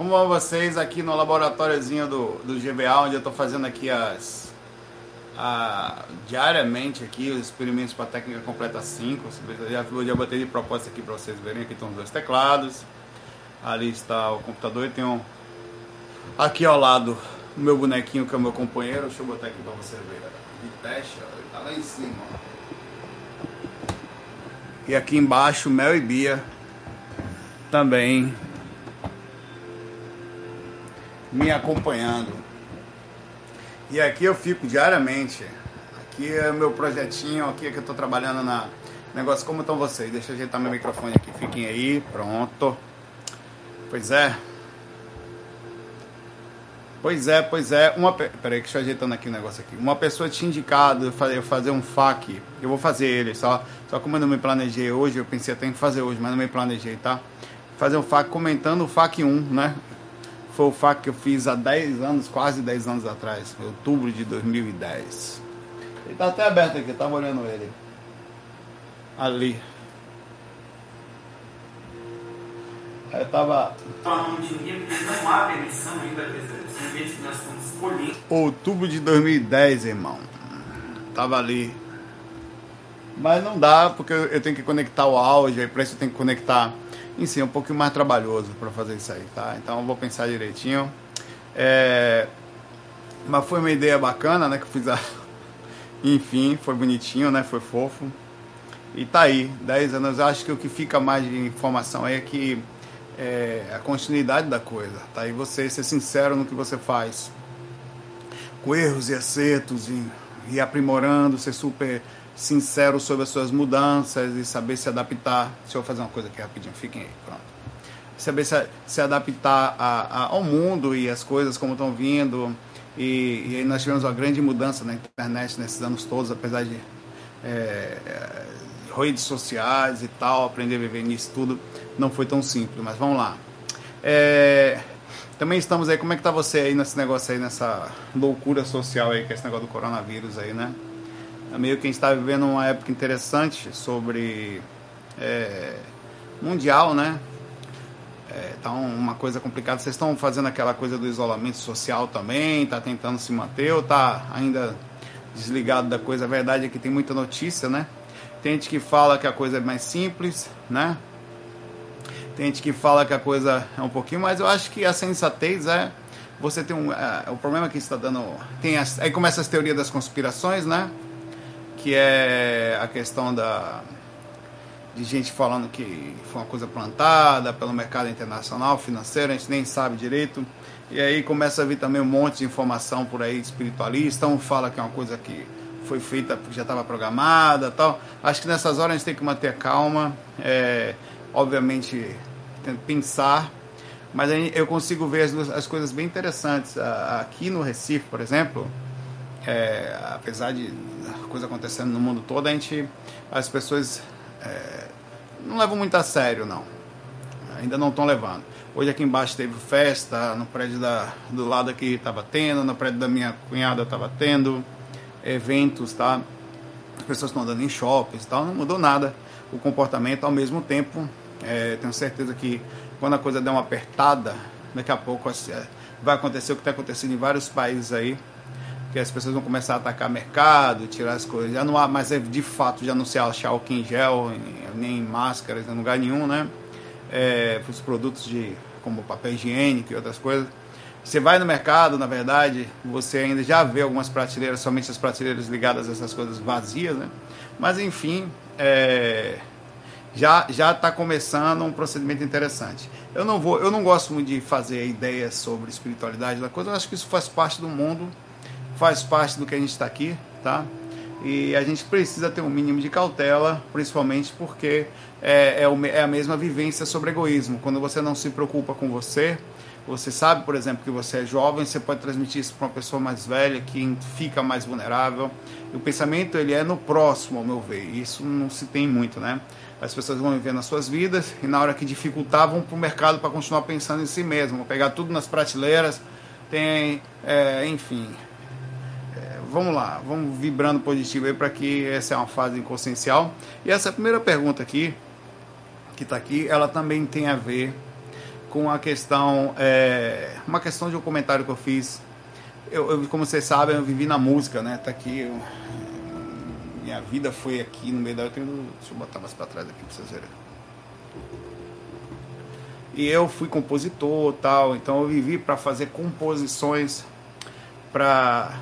Como vão vocês aqui no laboratóriozinho do, do GBA, onde eu estou fazendo aqui as a, diariamente aqui os experimentos para a técnica completa 5. Já, já botei de proposta aqui para vocês verem. Aqui estão os dois teclados. Ali está o computador e tem um aqui ao lado o meu bonequinho que é o meu companheiro. Deixa eu botar aqui para vocês verem. De teste, ó, ele tá lá em cima. Ó. E aqui embaixo, Mel e Bia também me acompanhando. E aqui eu fico diariamente. Aqui é meu projetinho, aqui é que eu estou trabalhando na negócio. Como estão vocês? Deixa eu ajeitar meu microfone aqui. Fiquem aí, pronto. Pois é. Pois é, pois é. Uma, peraí, deixa eu ajeitando aqui o um negócio aqui. Uma pessoa tinha indicado fazer, fazer um FAQ. Eu vou fazer ele, só, só como eu não me planejei hoje, eu pensei até em fazer hoje, mas não me planejei, tá? Fazer um FAQ comentando o FAQ 1, né? Foi o FAQ que eu fiz há 10 anos, quase 10 anos atrás, em outubro de 2010. Ele tá até aberto aqui, eu tava olhando ele. Ali. Eu tava. que nós estamos escolhendo. Outubro de 2010, irmão. Tava ali. Mas não dá, porque eu tenho que conectar o áudio, aí para isso eu tenho que conectar. Em si, é um pouquinho mais trabalhoso para fazer isso aí, tá? Então vou pensar direitinho. É... Mas foi uma ideia bacana, né? Que eu fiz a. Enfim, foi bonitinho, né? Foi fofo. E tá aí, 10 anos. Eu acho que o que fica mais de informação aí é que é, a continuidade da coisa, tá? E você ser sincero no que você faz, com erros e acertos e, e aprimorando, ser super sincero sobre as suas mudanças e saber se adaptar. Deixa eu fazer uma coisa aqui rapidinho, fiquem aí, pronto. Saber se, se adaptar a, a, ao mundo e as coisas como estão vindo. E, e nós tivemos uma grande mudança na internet nesses anos todos, apesar de é, redes sociais e tal, aprender a viver nisso tudo não foi tão simples, mas vamos lá. É, também estamos aí, como é que tá você aí nesse negócio aí, nessa loucura social aí, que é esse negócio do coronavírus aí, né? É meio que a gente está vivendo uma época interessante sobre é, mundial, né? É, tá uma coisa complicada. Vocês estão fazendo aquela coisa do isolamento social também? Tá tentando se manter ou tá ainda desligado da coisa? A verdade é que tem muita notícia, né? Tem gente que fala que a coisa é mais simples, né? Tem gente que fala que a coisa é um pouquinho, mas eu acho que a sensatez é você tem um é, o problema que está dando tem as, aí começa as teorias das conspirações, né? Que é a questão da de gente falando que foi uma coisa plantada pelo mercado internacional financeiro, a gente nem sabe direito. E aí começa a vir também um monte de informação por aí espiritualista, um fala que é uma coisa que foi feita porque já estava programada tal. Acho que nessas horas a gente tem que manter calma, é, obviamente pensar, mas eu consigo ver as, as coisas bem interessantes. Aqui no Recife, por exemplo, é, apesar de coisa acontecendo no mundo todo, a gente, as pessoas é, não levam muito a sério, não. Ainda não estão levando. Hoje aqui embaixo teve festa, no prédio da, do lado aqui estava tendo, no prédio da minha cunhada estava tendo eventos, tá? As pessoas estão andando em shoppings, tal, não mudou nada o comportamento. Ao mesmo tempo, é, tenho certeza que quando a coisa der uma apertada, daqui a pouco é, vai acontecer o que está acontecendo em vários países aí, que as pessoas vão começar a atacar mercado, tirar as coisas. Já não há mais, é, de fato, já não se acha álcool em gel, nem máscaras em lugar nenhum, né? É, os produtos de, como papel higiênico e outras coisas. Você vai no mercado, na verdade, você ainda já vê algumas prateleiras, somente as prateleiras ligadas a essas coisas vazias, né? Mas enfim, é, já já está começando um procedimento interessante. Eu não vou, eu não gosto muito de fazer ideias sobre espiritualidade da coisa. Eu acho que isso faz parte do mundo, faz parte do que a gente está aqui, tá? E a gente precisa ter um mínimo de cautela, principalmente porque é, é, é a mesma vivência sobre egoísmo. Quando você não se preocupa com você, você sabe, por exemplo, que você é jovem, você pode transmitir isso para uma pessoa mais velha que fica mais vulnerável. E o pensamento ele é no próximo, ao meu ver. Isso não se tem muito, né? As pessoas vão viver nas suas vidas e na hora que dificultar vão para o mercado para continuar pensando em si mesmo, pegar tudo nas prateleiras, tem, é, enfim. Vamos lá, vamos vibrando positivo aí para que essa é uma fase inconsciencial. E essa primeira pergunta aqui, que está aqui, ela também tem a ver com a questão, é, uma questão de um comentário que eu fiz. Eu, eu, como vocês sabem, eu vivi na música, né? Tá aqui, eu, minha vida foi aqui no meio da. Deixa eu botar mais para trás aqui para vocês verem. E eu fui compositor, tal, então eu vivi para fazer composições para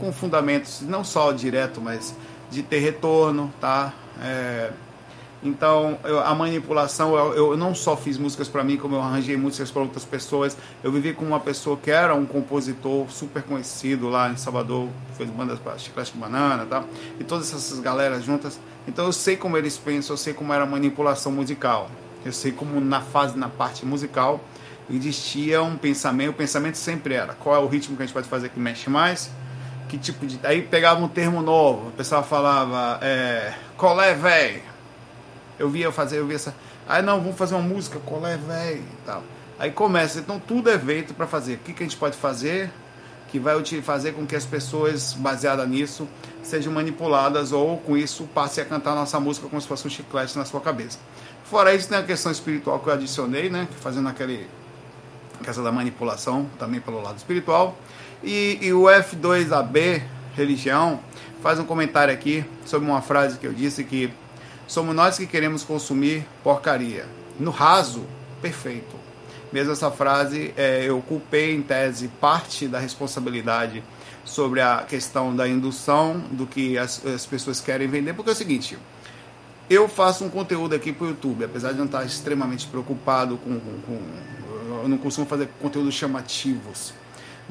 com fundamentos não só direto, mas de ter retorno, tá? É, então, eu, a manipulação, eu, eu, não só fiz músicas para mim, como eu arranjei músicas para outras pessoas. Eu vivi com uma pessoa que era um compositor super conhecido lá em Salvador, fez bandas para Chiclete Banana, tá? E todas essas galeras juntas. Então, eu sei como eles pensam, eu sei como era a manipulação musical. Eu sei como na fase, na parte musical, existia um pensamento. O pensamento sempre era: qual é o ritmo que a gente pode fazer que mexe mais? Que tipo de. Aí pegava um termo novo, o pessoal falava: é, colé, velho eu via fazer, eu via essa. Aí não, vamos fazer uma música, qual é, velho? E tal. Aí começa, então tudo é feito para fazer. O que, que a gente pode fazer que vai fazer com que as pessoas, baseadas nisso, sejam manipuladas ou com isso passe a cantar nossa música como se fosse um chiclete na sua cabeça. Fora isso, tem a questão espiritual que eu adicionei, né? Fazendo aquele. questão da manipulação também pelo lado espiritual. E, e o F2AB, religião, faz um comentário aqui sobre uma frase que eu disse que Somos nós que queremos consumir porcaria. No raso, perfeito. Mesmo essa frase, é, eu culpei em tese parte da responsabilidade sobre a questão da indução do que as, as pessoas querem vender, porque é o seguinte, eu faço um conteúdo aqui para o YouTube, apesar de não estar extremamente preocupado com, com, com, Eu não costumo fazer conteúdos chamativos.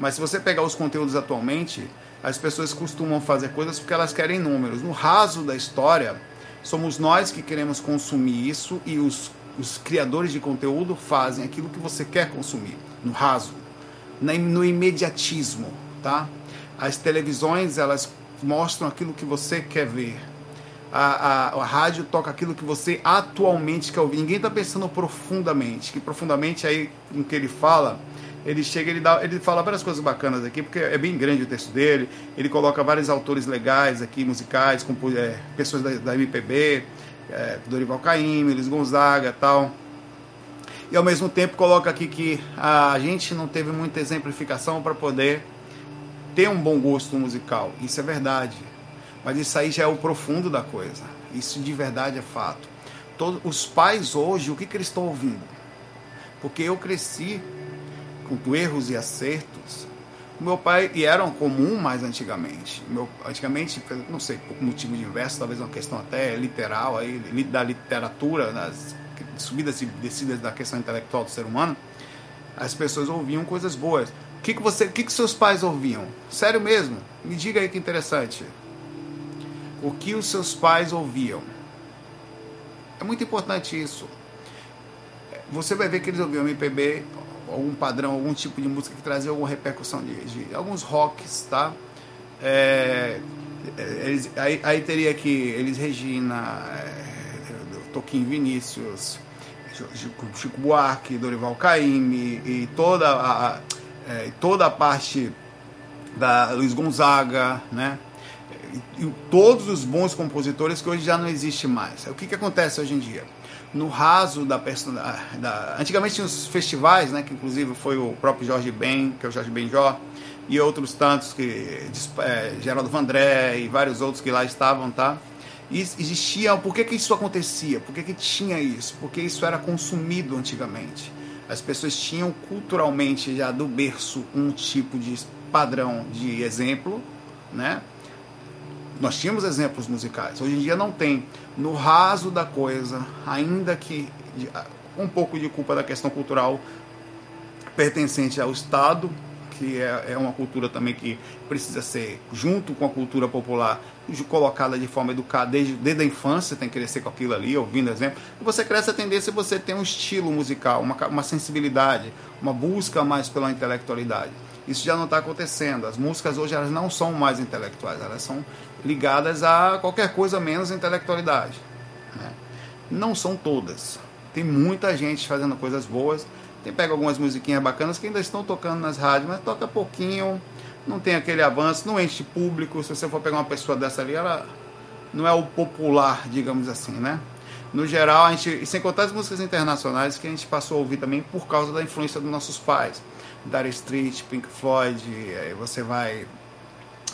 Mas se você pegar os conteúdos atualmente, as pessoas costumam fazer coisas porque elas querem números. No raso da história, Somos nós que queremos consumir isso e os, os criadores de conteúdo fazem aquilo que você quer consumir, no raso, no imediatismo, tá? As televisões, elas mostram aquilo que você quer ver. A, a, a, rádio toca aquilo que você atualmente quer ouvir. Ninguém está pensando profundamente. Que profundamente aí com que ele fala ele chega, ele, dá, ele fala várias coisas bacanas aqui, porque é bem grande o texto dele. Ele coloca vários autores legais aqui, musicais, com é, pessoas da, da MPB, é, Dorival Caymmi, Luiz Gonzaga tal. E ao mesmo tempo coloca aqui que a gente não teve muita exemplificação para poder ter um bom gosto musical. Isso é verdade. Mas isso aí já é o profundo da coisa. Isso de verdade é fato. Todos, os pais hoje, o que, que eles estão ouvindo? Porque eu cresci com erros e acertos. Meu pai, e eram comum mais antigamente. Meu, antigamente, não sei, por motivo diverso, talvez uma questão até literal, aí, da literatura, das subidas e descidas da questão intelectual do ser humano, as pessoas ouviam coisas boas. O que, que, você, que, que seus pais ouviam? Sério mesmo? Me diga aí que interessante. O que os seus pais ouviam? É muito importante isso. Você vai ver que eles ouviam MPB, algum padrão, algum tipo de música que trazia alguma repercussão de, de alguns rocks, tá? É, é eles, aí, aí, teria que eles Regina, é, Toquinho Vinícius, Chico Buarque, Dorival Caymmi e toda a, é, toda a parte da Luiz Gonzaga, né? E, e todos os bons compositores que hoje já não existe mais. O que, que acontece hoje em dia? No raso da, da antigamente tinha os festivais, né, que inclusive foi o próprio Jorge Ben, que é o Jorge Benjó, e outros tantos que é, Geraldo Vandré e vários outros que lá estavam, tá? E existia, por que, que isso acontecia? Por que, que tinha isso? Porque isso era consumido antigamente. As pessoas tinham culturalmente já do berço um tipo de padrão de exemplo, né? Nós tínhamos exemplos musicais, hoje em dia não tem. No raso da coisa, ainda que um pouco de culpa da questão cultural pertencente ao Estado, que é, é uma cultura também que precisa ser, junto com a cultura popular, colocada de forma educada desde, desde a infância, tem que crescer com aquilo ali, ouvindo exemplo. Você cresce a tendência você ter um estilo musical, uma, uma sensibilidade, uma busca mais pela intelectualidade. Isso já não está acontecendo. As músicas hoje elas não são mais intelectuais, elas são ligadas a qualquer coisa menos intelectualidade. Né? Não são todas. Tem muita gente fazendo coisas boas. Tem pega algumas musiquinhas bacanas que ainda estão tocando nas rádios, mas toca pouquinho, não tem aquele avanço, não enche público. Se você for pegar uma pessoa dessa ali, ela não é o popular, digamos assim, né? no geral, a gente, sem contar as músicas internacionais que a gente passou a ouvir também por causa da influência dos nossos pais. Dire Street, Pink Floyd, aí você vai.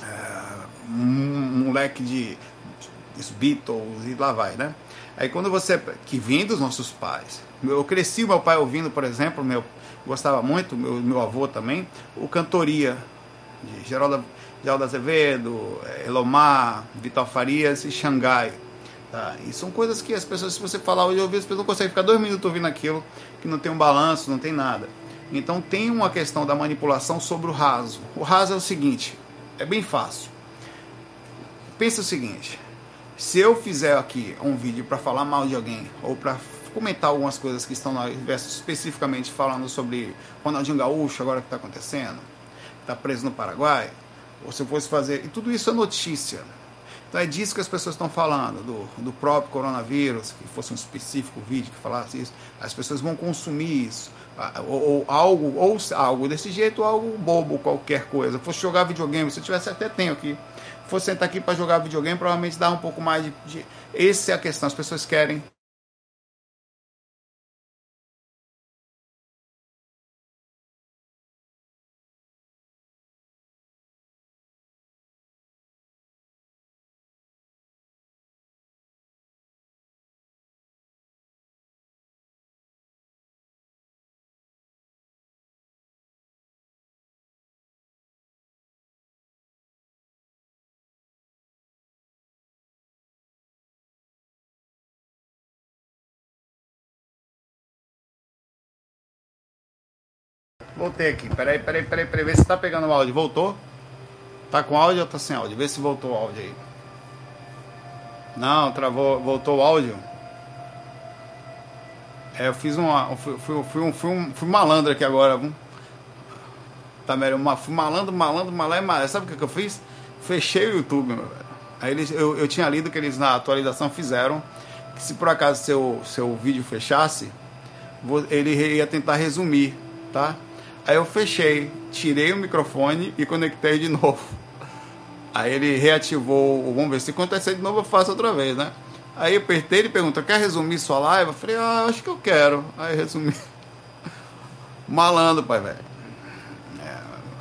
É, um, um leque de, Beatles e lá vai, né? Aí quando você. que vem dos nossos pais. Eu cresci meu pai ouvindo, por exemplo, meu gostava muito, meu, meu avô também, o Cantoria, de Geraldo, Geraldo Azevedo, é, Elomar, Vital Farias e Xangai. Tá? E são coisas que as pessoas, se você falar hoje, vejo, as pessoas não conseguem ficar dois minutos ouvindo aquilo, que não tem um balanço, não tem nada. Então tem uma questão da manipulação sobre o raso. O raso é o seguinte, é bem fácil. Pensa o seguinte, se eu fizer aqui um vídeo para falar mal de alguém ou para comentar algumas coisas que estão na especificamente falando sobre Ronaldinho Gaúcho, agora que está acontecendo, está preso no Paraguai, ou se eu fosse fazer. E tudo isso é notícia. Então é disso que as pessoas estão falando, do, do próprio coronavírus, que fosse um específico vídeo que falasse isso. As pessoas vão consumir isso. Ou, ou algo, ou algo desse jeito, ou algo bobo, qualquer coisa. Fosse jogar videogame, se eu tivesse até tempo aqui. Fosse sentar aqui para jogar videogame, provavelmente dá um pouco mais de, de. Essa é a questão. As pessoas querem Voltei aqui. Peraí, peraí, peraí, peraí. Vê se tá pegando o áudio. Voltou? Tá com áudio ou tá sem áudio? Vê se voltou o áudio aí. Não, travou. Voltou o áudio? É, eu fiz uma. Fui, fui, fui, um, fui, um, fui malandro aqui agora. Viu? Tá melhor. Uma, fui malandro, malandro, malandro, malandro. Sabe o que, que eu fiz? Fechei o YouTube, meu velho. Aí eles, eu, eu tinha lido que eles na atualização fizeram que se por acaso seu, seu vídeo fechasse, ele ia tentar resumir, tá? Aí eu fechei, tirei o microfone e conectei de novo. Aí ele reativou, vamos ver se acontecer de novo eu faço outra vez, né? Aí eu apertei e perguntou, quer resumir sua live? Eu falei, ah, acho que eu quero. Aí resumi. Malandro, pai, velho. É,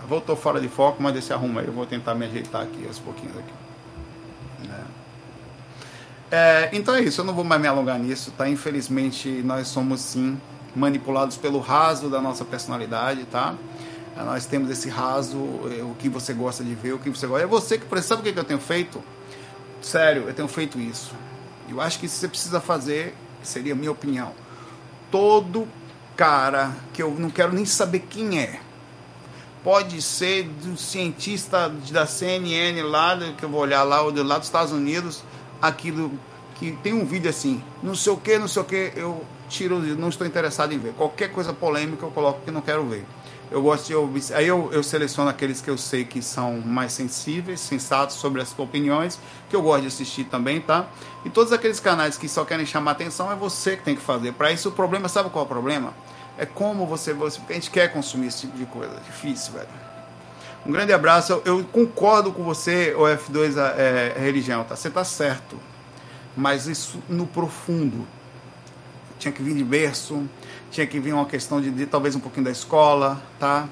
voltou fora de foco, mas esse arruma aí. Eu vou tentar me ajeitar aqui aos pouquinhos aqui. É. É, então é isso, eu não vou mais me alongar nisso, tá? Infelizmente, nós somos sim manipulados pelo raso da nossa personalidade, tá? Nós temos esse raso, eh, o que você gosta de ver, o que você gosta. É você que sabe o que eu tenho feito? Sério, eu tenho feito isso. Eu acho que você precisa fazer, seria a minha opinião. Todo cara que eu não quero nem saber quem é, pode ser do cientista da CNN lá, que eu vou olhar lá, ou lá dos Estados Unidos, aquilo que tem um vídeo assim, não sei o que, não sei o que, eu tiro, não estou interessado em ver. Qualquer coisa polêmica eu coloco que não quero ver. Eu gosto de ouvir. Aí eu, eu seleciono aqueles que eu sei que são mais sensíveis, sensatos sobre as opiniões, que eu gosto de assistir também, tá? E todos aqueles canais que só querem chamar atenção é você que tem que fazer. Para isso o problema, sabe qual é o problema? É como você, você. A gente quer consumir esse tipo de coisa. Difícil, velho. Um grande abraço. Eu, eu concordo com você, o F2 é, é religião, tá? Você tá certo. Mas isso no profundo tinha que vir de berço, tinha que vir uma questão de, de talvez um pouquinho da escola, tá?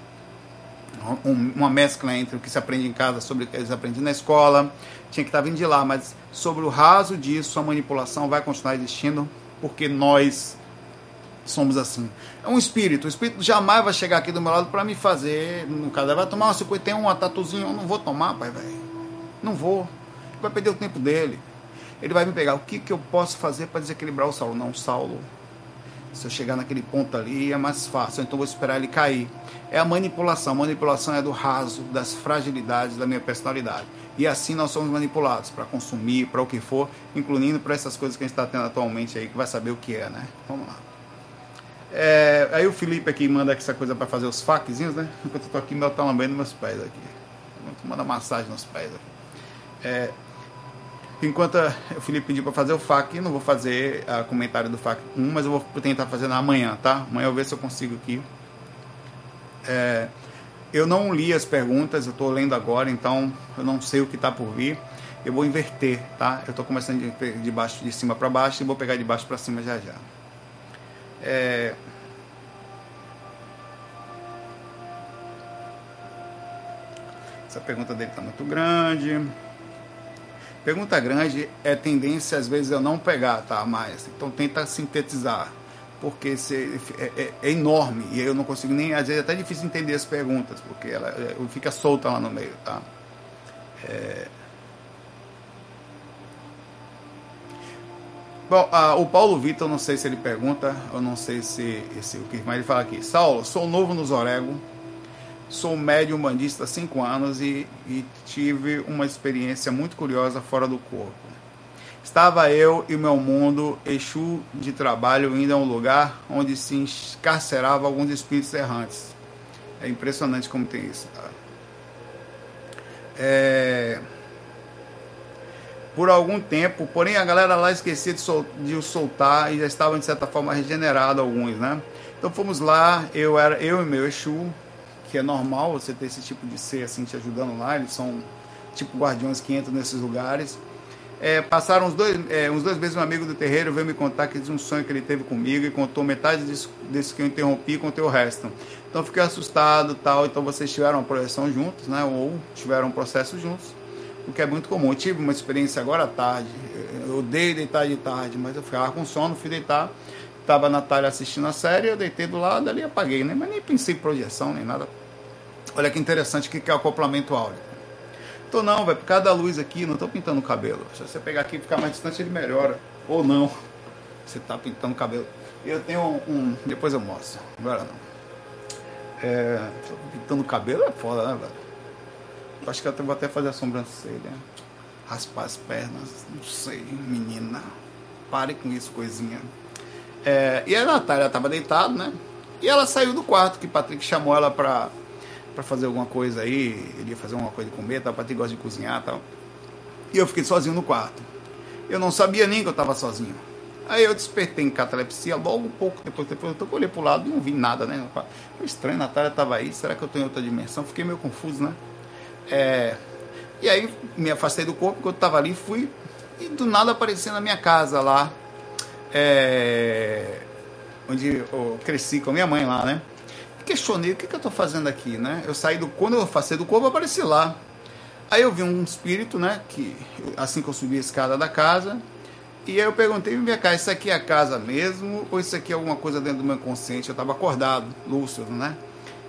Um, uma mescla entre o que se aprende em casa sobre o que eles aprendem na escola, tinha que estar tá vindo de lá, mas sobre o raso disso, a manipulação vai continuar existindo, porque nós somos assim. É um espírito, o espírito jamais vai chegar aqui do meu lado para me fazer, no caso, vai tomar uma 51, uma tatuzinha, eu não vou tomar, pai, velho. Não vou. Vai perder o tempo dele. Ele vai me pegar. O que, que eu posso fazer para desequilibrar o Saulo? Não, Saulo. Se eu chegar naquele ponto ali é mais fácil, então vou esperar ele cair. É a manipulação. A manipulação é do raso, das fragilidades da minha personalidade. E assim nós somos manipulados para consumir, para o que for, incluindo para essas coisas que a gente está tendo atualmente aí, que vai saber o que é, né? Vamos lá. É, aí o Felipe aqui manda essa coisa para fazer os faquezinhos, né? Enquanto eu tô aqui, meu tá lambendo meus pés aqui. Manda massagem nos pés aqui. É, Enquanto o Felipe pediu para fazer o FAQ, não vou fazer o comentário do FAQ 1, mas eu vou tentar fazer na amanhã, tá? Amanhã eu ver se eu consigo aqui. É, eu não li as perguntas, eu estou lendo agora, então eu não sei o que está por vir. Eu vou inverter, tá? Eu estou começando de, de baixo de cima para baixo e vou pegar de baixo para cima já já. É... Essa pergunta dele está muito grande. Pergunta grande é tendência às vezes eu não pegar, tá? Mas então tenta sintetizar, porque se, é, é, é, enorme e eu não consigo nem às vezes é até difícil entender as perguntas, porque ela é, fica solta lá no meio, tá? É... Bom, o Paulo Vitor, não sei se ele pergunta, eu não sei se, se o que mais ele fala aqui. Saulo, sou novo no Zorego, Sou médium bandista há cinco anos e, e tive uma experiência muito curiosa fora do corpo. Estava eu e meu mundo, Exu de trabalho, indo a um lugar onde se encarcerava alguns espíritos errantes. É impressionante como tem isso. Tá? É... Por algum tempo, porém a galera lá esquecia de, sol... de o soltar e já estavam de certa forma regenerados alguns, né? Então fomos lá, eu era eu e meu Exu, que é normal você ter esse tipo de ser assim te ajudando lá, eles são tipo guardiões que entram nesses lugares. É, passaram uns dois, é, uns dois meses um amigo do terreiro veio me contar que um sonho que ele teve comigo e contou metade disso, desse que eu interrompi e contei o resto. Então fiquei assustado tal, então vocês tiveram uma projeção juntos, né, ou tiveram um processo juntos, o que é muito comum. Eu tive uma experiência agora à tarde, eu odeio deitar de tarde, mas eu ficava com sono, fui deitar, estava a Natália assistindo a série, eu deitei do lado ali apaguei, né, mas nem pensei em projeção nem nada, Olha que interessante que é o acoplamento áureo. Tô não, velho, por causa da luz aqui, não tô pintando o cabelo. Se você pegar aqui e ficar mais distante, ele melhora. Ou não. Você tá pintando o cabelo. Eu tenho um. um depois eu mostro. Agora não. É, pintando o cabelo é foda, né, velho? Acho que eu vou até fazer a sobrancelha. Raspar as pernas. Não sei, menina. Pare com isso, coisinha. É, e a Natália tava deitada, né? E ela saiu do quarto, que Patrick chamou ela pra para fazer alguma coisa aí, ele ia fazer alguma coisa de comer, tal, Patrick gosta de cozinhar tal. E eu fiquei sozinho no quarto. Eu não sabia nem que eu estava sozinho. Aí eu despertei em catalepsia logo um pouco depois, depois eu olhei pro lado e não vi nada, né? Foi estranho, Natália estava aí, será que eu estou em outra dimensão? Fiquei meio confuso, né? É... E aí me afastei do corpo, quando eu estava ali, fui e do nada apareci na minha casa lá, é... onde eu cresci com a minha mãe lá, né? Questionei o que, que eu estou fazendo aqui, né? Eu saí do quando eu afastei do corpo, eu apareci lá. Aí eu vi um espírito, né? Que assim que eu subi a escada da casa, e aí eu perguntei, minha cara, isso aqui é a casa mesmo ou isso aqui é alguma coisa dentro do meu consciente? Eu estava acordado, lúcido, né?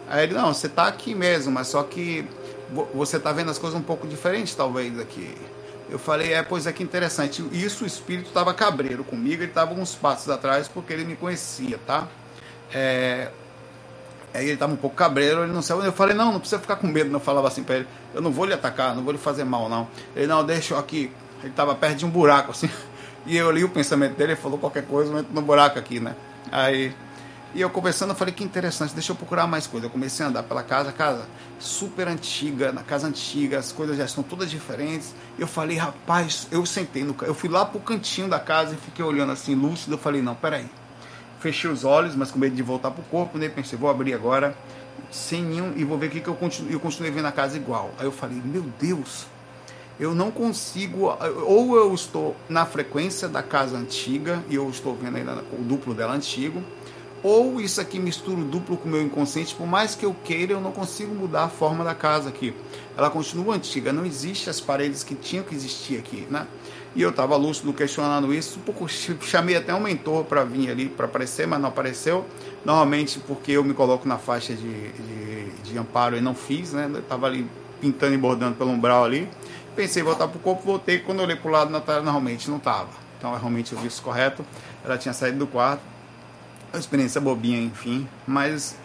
Aí ele, não, você está aqui mesmo, mas só que você está vendo as coisas um pouco diferentes, talvez, aqui. Eu falei, é, pois é que interessante. Isso o espírito estava cabreiro comigo, ele estava uns passos atrás porque ele me conhecia, tá? É, Aí ele estava um pouco cabreiro, ele não saiu. Eu falei, não, não precisa ficar com medo. Eu falava assim para ele, eu não vou lhe atacar, não vou lhe fazer mal, não. Ele, não, deixa eu aqui. Ele estava perto de um buraco, assim. E eu li o pensamento dele, ele falou qualquer coisa, eu entro no buraco aqui, né? Aí, e eu conversando, eu falei, que interessante, deixa eu procurar mais coisas. Eu comecei a andar pela casa, casa super antiga, na casa antiga, as coisas já estão todas diferentes. Eu falei, rapaz, eu sentei no eu fui lá pro cantinho da casa e fiquei olhando assim, lúcido. Eu falei, não, peraí fechei os olhos, mas com medo de voltar pro corpo, né? Pensei, vou abrir agora, sem nenhum, e vou ver o que, que eu continuo. Eu continuei vendo a casa igual. Aí eu falei, meu Deus, eu não consigo. Ou eu estou na frequência da casa antiga, e eu estou vendo ainda o duplo dela antigo, ou isso aqui mistura o duplo com o meu inconsciente, por mais que eu queira, eu não consigo mudar a forma da casa aqui. Ela continua antiga, não existe as paredes que tinham que existir aqui, né? E eu estava lúcido questionando isso, pouco chamei até um mentor para vir ali para aparecer, mas não apareceu. Normalmente porque eu me coloco na faixa de, de, de amparo e não fiz, né? Eu estava ali pintando e bordando pelo umbral ali. Pensei em voltar para o corpo, voltei. Quando eu olhei para o lado, Natália normalmente não estava. Então realmente eu vi isso correto. Ela tinha saído do quarto. Uma experiência bobinha, enfim. Mas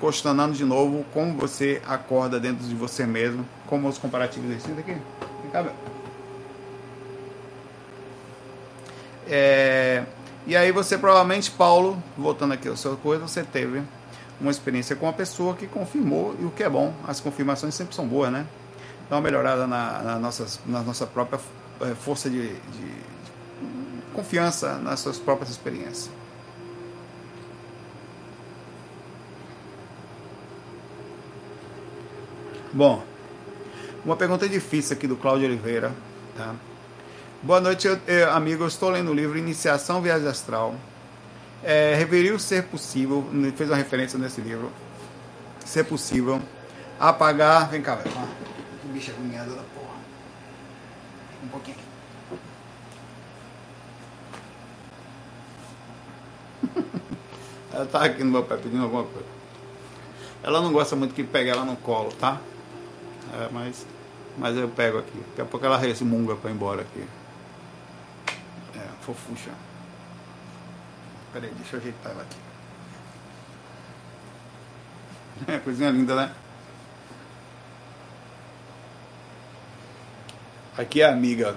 questionando de novo como você acorda dentro de você mesmo, como os comparativos desse daqui. Vem cá, É, e aí você provavelmente, Paulo, voltando aqui ao seu coisa, você teve uma experiência com uma pessoa que confirmou, e o que é bom, as confirmações sempre são boas, né? Dá uma melhorada na, na, nossas, na nossa própria é, força de, de, de confiança nas suas próprias experiências. Bom, uma pergunta difícil aqui do Cláudio Oliveira. Tá? Boa noite, eu, eu, amigo. Eu estou lendo o livro Iniciação Viagem Astral. É, reveriu ser possível, fez uma referência nesse livro, ser possível apagar. Vem cá, velho. Que bicha agoniada da porra. Um pouquinho ela tá aqui no meu pé pedindo alguma coisa. Ela não gosta muito que pegue ela no colo, tá? É, mas, mas eu pego aqui. Daqui a pouco ela resmunga pra ir embora aqui. Fofucha. Peraí, deixa eu ajeitar ela aqui. É, coisinha linda, né? Aqui é a amiga.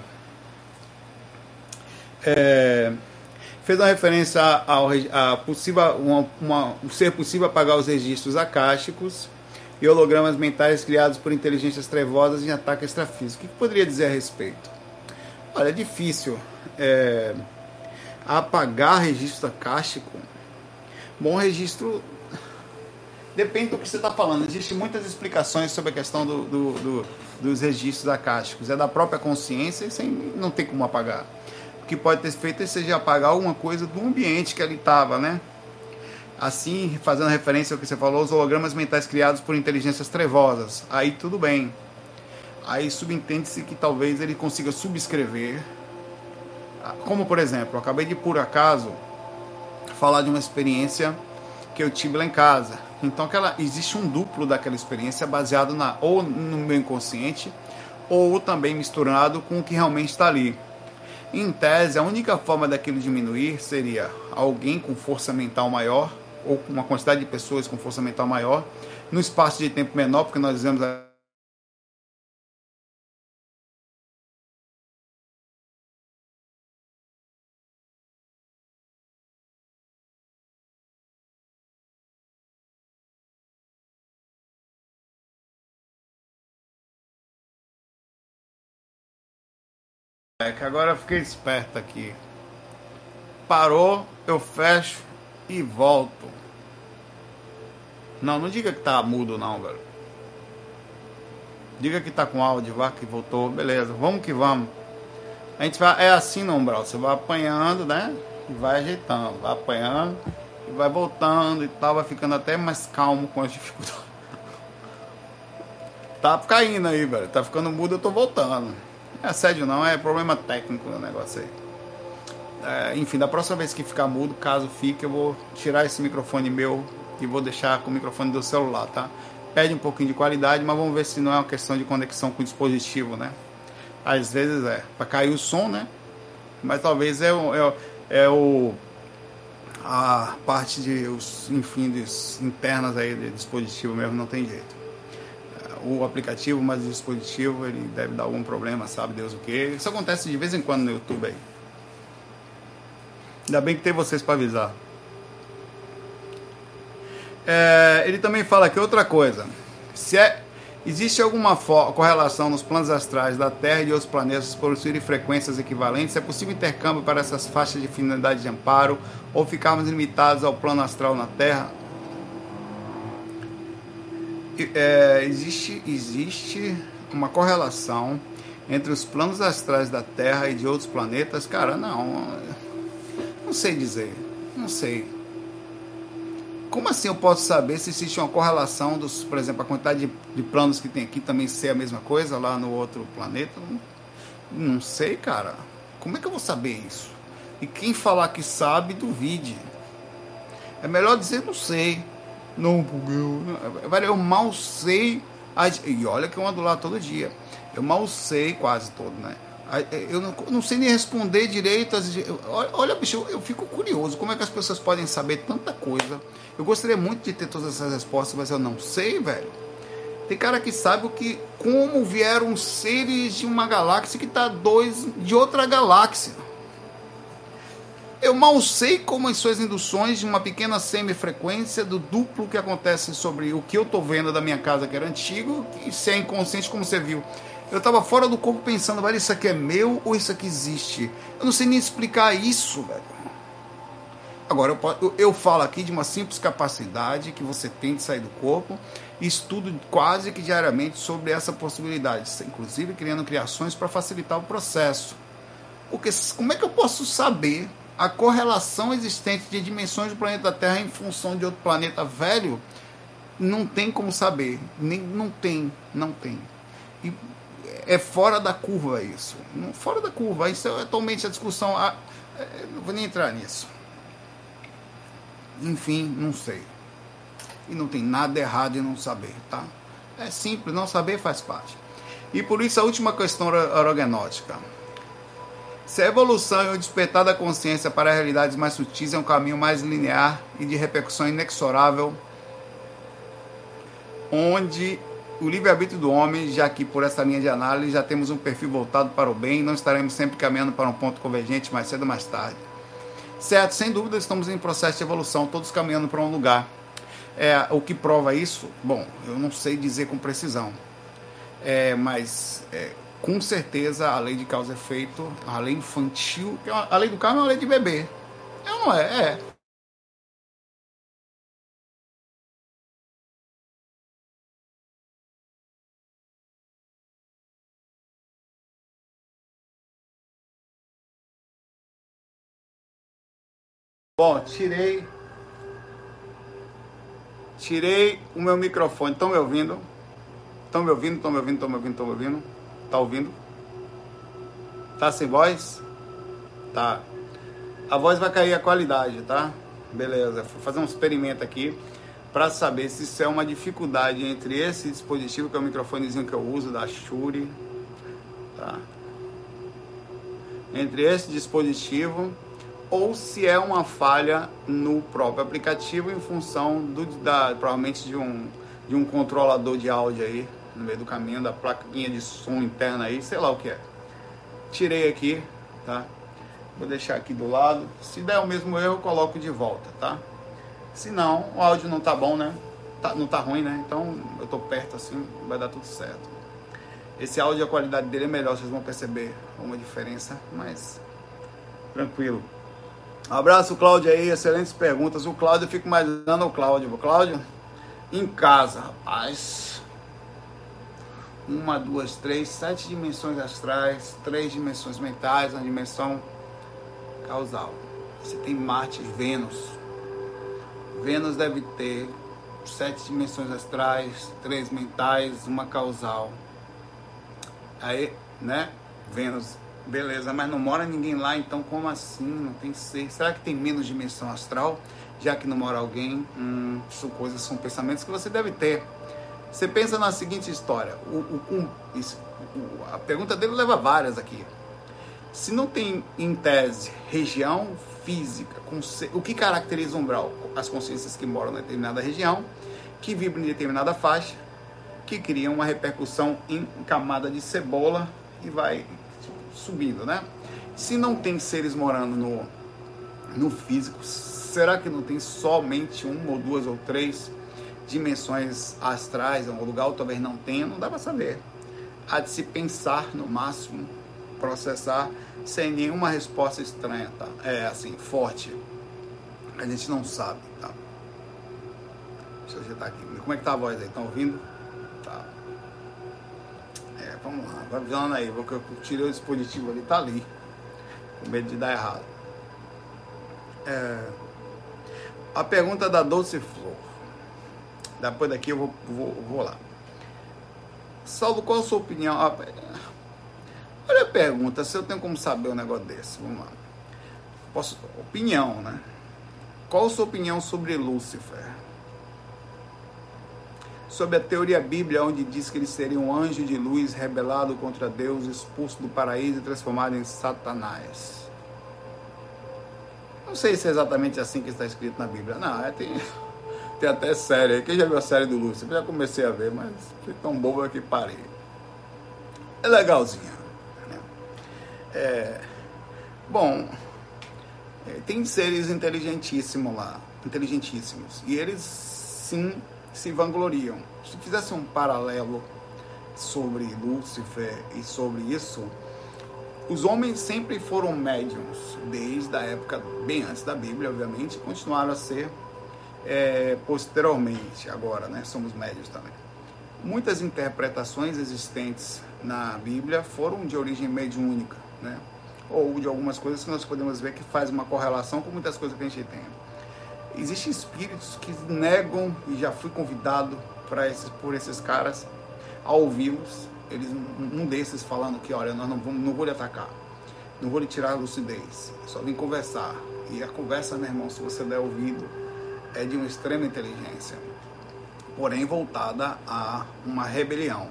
É, fez uma referência ao a possível, uma, uma, ser possível apagar os registros acásticos e hologramas mentais criados por inteligências trevosas em ataque extrafísico. O que poderia dizer a respeito? Olha, é difícil é, apagar registro acástico. Bom, registro depende do que você está falando. Existem muitas explicações sobre a questão do, do, do, dos registros acásticos. É da própria consciência e sem, não tem como apagar. O que pode ter feito é seja apagar alguma coisa do ambiente que ele estava, né? Assim, fazendo referência ao que você falou, os hologramas mentais criados por inteligências trevosas. Aí tudo bem. Aí subentende-se que talvez ele consiga subscrever. Como, por exemplo, eu acabei de, por acaso, falar de uma experiência que eu tive lá em casa. Então, aquela, existe um duplo daquela experiência baseado na, ou no meu inconsciente ou também misturado com o que realmente está ali. Em tese, a única forma daquilo diminuir seria alguém com força mental maior ou uma quantidade de pessoas com força mental maior, no espaço de tempo menor, porque nós dizemos É que agora eu fiquei esperto aqui. Parou, eu fecho e volto. Não, não diga que tá mudo não, velho. Diga que tá com áudio, vá que voltou, beleza. Vamos que vamos. A gente vai, é assim não, Umbral. Você vai apanhando, né? E vai ajeitando, vai apanhando e vai voltando e tal, vai ficando até mais calmo com as dificuldades. Tá caindo aí, velho. Tá ficando mudo, eu tô voltando. É assédio não, é problema técnico o negócio aí. É, enfim, da próxima vez que ficar mudo, caso fique, eu vou tirar esse microfone meu e vou deixar com o microfone do celular, tá? Pede um pouquinho de qualidade, mas vamos ver se não é uma questão de conexão com o dispositivo, né? Às vezes é, para cair o som, né? Mas talvez é o, é, é o a parte de os enfim dos internas aí do dispositivo mesmo não tem jeito o aplicativo, mas o dispositivo ele deve dar algum problema, sabe Deus o que. Isso acontece de vez em quando no YouTube aí. Ainda bem que tem vocês para avisar. É, ele também fala que outra coisa. Se é, existe alguma correlação nos planos astrais da Terra e de outros planetas possuírem frequências equivalentes, é possível intercâmbio para essas faixas de finalidade de amparo ou ficarmos limitados ao plano astral na Terra? É, existe, existe uma correlação entre os planos astrais da Terra e de outros planetas? Cara, não. Não sei dizer. Não sei. Como assim eu posso saber se existe uma correlação dos, por exemplo, a quantidade de, de planos que tem aqui também ser a mesma coisa lá no outro planeta? Não, não sei, cara. Como é que eu vou saber isso? E quem falar que sabe, duvide. É melhor dizer não sei. Não, porque eu. Velho, eu mal sei. E olha que eu ando lá todo dia. Eu mal sei quase todo, né? Eu não, não sei nem responder direito. As, olha, bicho, eu, eu fico curioso. Como é que as pessoas podem saber tanta coisa? Eu gostaria muito de ter todas essas respostas, mas eu não sei, velho. Tem cara que sabe o que, como vieram seres de uma galáxia que está dois de outra galáxia. Eu mal sei como as suas induções de uma pequena semifrequência do duplo que acontece sobre o que eu estou vendo da minha casa, que era antigo, e se é inconsciente, como você viu. Eu estava fora do corpo pensando, velho, isso aqui é meu ou isso aqui existe? Eu não sei nem explicar isso, velho. Agora, eu, eu, eu, falo aqui de uma simples capacidade que você tem de sair do corpo e estudo quase que diariamente sobre essa possibilidade, inclusive criando criações para facilitar o processo. Porque como é que eu posso saber a correlação existente de dimensões do planeta Terra em função de outro planeta velho? Não tem como saber. Nem, não tem, não tem. E é fora da curva isso. Fora da curva. Isso é atualmente a discussão. Ah, é, não vou nem entrar nisso. Enfim, não sei. E não tem nada errado em não saber, tá? É simples, não saber faz parte. E por isso a última questão orogenótica. Se a evolução e o despertar da consciência para realidades mais sutis é um caminho mais linear e de repercussão inexorável, onde o livre-arbítrio do homem, já que por essa linha de análise já temos um perfil voltado para o bem, não estaremos sempre caminhando para um ponto convergente mais cedo ou mais tarde. Certo, sem dúvida estamos em processo de evolução, todos caminhando para um lugar. É, o que prova isso? Bom, eu não sei dizer com precisão, é, mas é, com certeza a lei de causa e efeito, a lei infantil, é a lei do karma é uma lei de bebê. É, não é? É. Bom, tirei. Tirei o meu microfone. Estão me ouvindo? Estão me ouvindo? Estão me ouvindo? Estão me ouvindo? Estão me ouvindo? Tá ouvindo? Tá sem voz? Tá. A voz vai cair a qualidade, tá? Beleza. Vou fazer um experimento aqui para saber se isso é uma dificuldade entre esse dispositivo, que é o microfonezinho que eu uso da Shure, tá? Entre esse dispositivo ou se é uma falha no próprio aplicativo em função do, da, provavelmente de um, de um controlador de áudio aí no meio do caminho, da plaquinha de som interna aí, sei lá o que é. Tirei aqui, tá? Vou deixar aqui do lado. Se der o mesmo erro, eu coloco de volta, tá? Se não, o áudio não tá bom, né? Tá, não tá ruim, né? Então eu tô perto assim, vai dar tudo certo. Esse áudio, a qualidade dele é melhor, vocês vão perceber uma diferença, mas tranquilo. Um abraço, Cláudio aí, excelentes perguntas. O Cláudio, eu fico mais dando o Cláudio. O Cláudio, em casa, rapaz. Uma, duas, três, sete dimensões astrais, três dimensões mentais, uma dimensão causal. Você tem Marte e Vênus. Vênus deve ter sete dimensões astrais, três mentais, uma causal. Aí, né? Vênus Beleza, mas não mora ninguém lá, então como assim? Não tem ser. Será que tem menos dimensão astral? Já que não mora alguém? Hum, são coisas, são pensamentos que você deve ter. Você pensa na seguinte história. O, o, isso, o, a pergunta dele leva várias aqui. Se não tem, em tese, região física, o que caracteriza o umbral? As consciências que moram em determinada região, que vibram em determinada faixa, que criam uma repercussão em camada de cebola e vai subindo, né? Se não tem seres morando no, no físico, será que não tem somente uma ou duas ou três dimensões astrais em algum lugar, ou talvez não tenha? Não dá para saber. Há de se pensar no máximo, processar sem nenhuma resposta estranha, tá? É assim, forte. A gente não sabe, tá? Deixa eu ajeitar aqui. Como é que tá a voz aí? Estão ouvindo? Tá. É, vamos lá, vai avisando aí, porque eu tirei o dispositivo ali, tá ali. Com medo de dar errado. É, a pergunta da Doce Flor. Depois daqui eu vou, vou, vou lá. Saulo, qual a sua opinião? Ah, olha a pergunta, se eu tenho como saber um negócio desse. Vamos lá. Posso, opinião, né? Qual a sua opinião sobre Lúcifer? sobre a teoria bíblica, onde diz que ele seria um anjo de luz rebelado contra Deus, expulso do paraíso e transformado em Satanás. Não sei se é exatamente assim que está escrito na Bíblia. Não, é, tem, tem até série. Quem já viu a série do Lúcio? Eu já comecei a ver, mas fui tão bobo que parei. É legalzinha. Né? É, bom, é, tem seres inteligentíssimos lá, inteligentíssimos. E eles sim se vangloriam. Se fizesse um paralelo sobre Lúcifer e sobre isso, os homens sempre foram médiums, desde a época bem antes da Bíblia, obviamente, continuaram a ser é, posteriormente. Agora, né, somos médios também. Muitas interpretações existentes na Bíblia foram de origem mediúnica, né? ou de algumas coisas que nós podemos ver que faz uma correlação com muitas coisas que a gente tem. Existem espíritos que negam, e já fui convidado para esses, por esses caras ao vivo, eles, um desses falando que, olha, nós não, vamos, não vou lhe atacar, não vou lhe tirar a lucidez, só vim conversar. E a conversa, meu irmão, se você der ouvido, é de uma extrema inteligência, porém voltada a uma rebelião.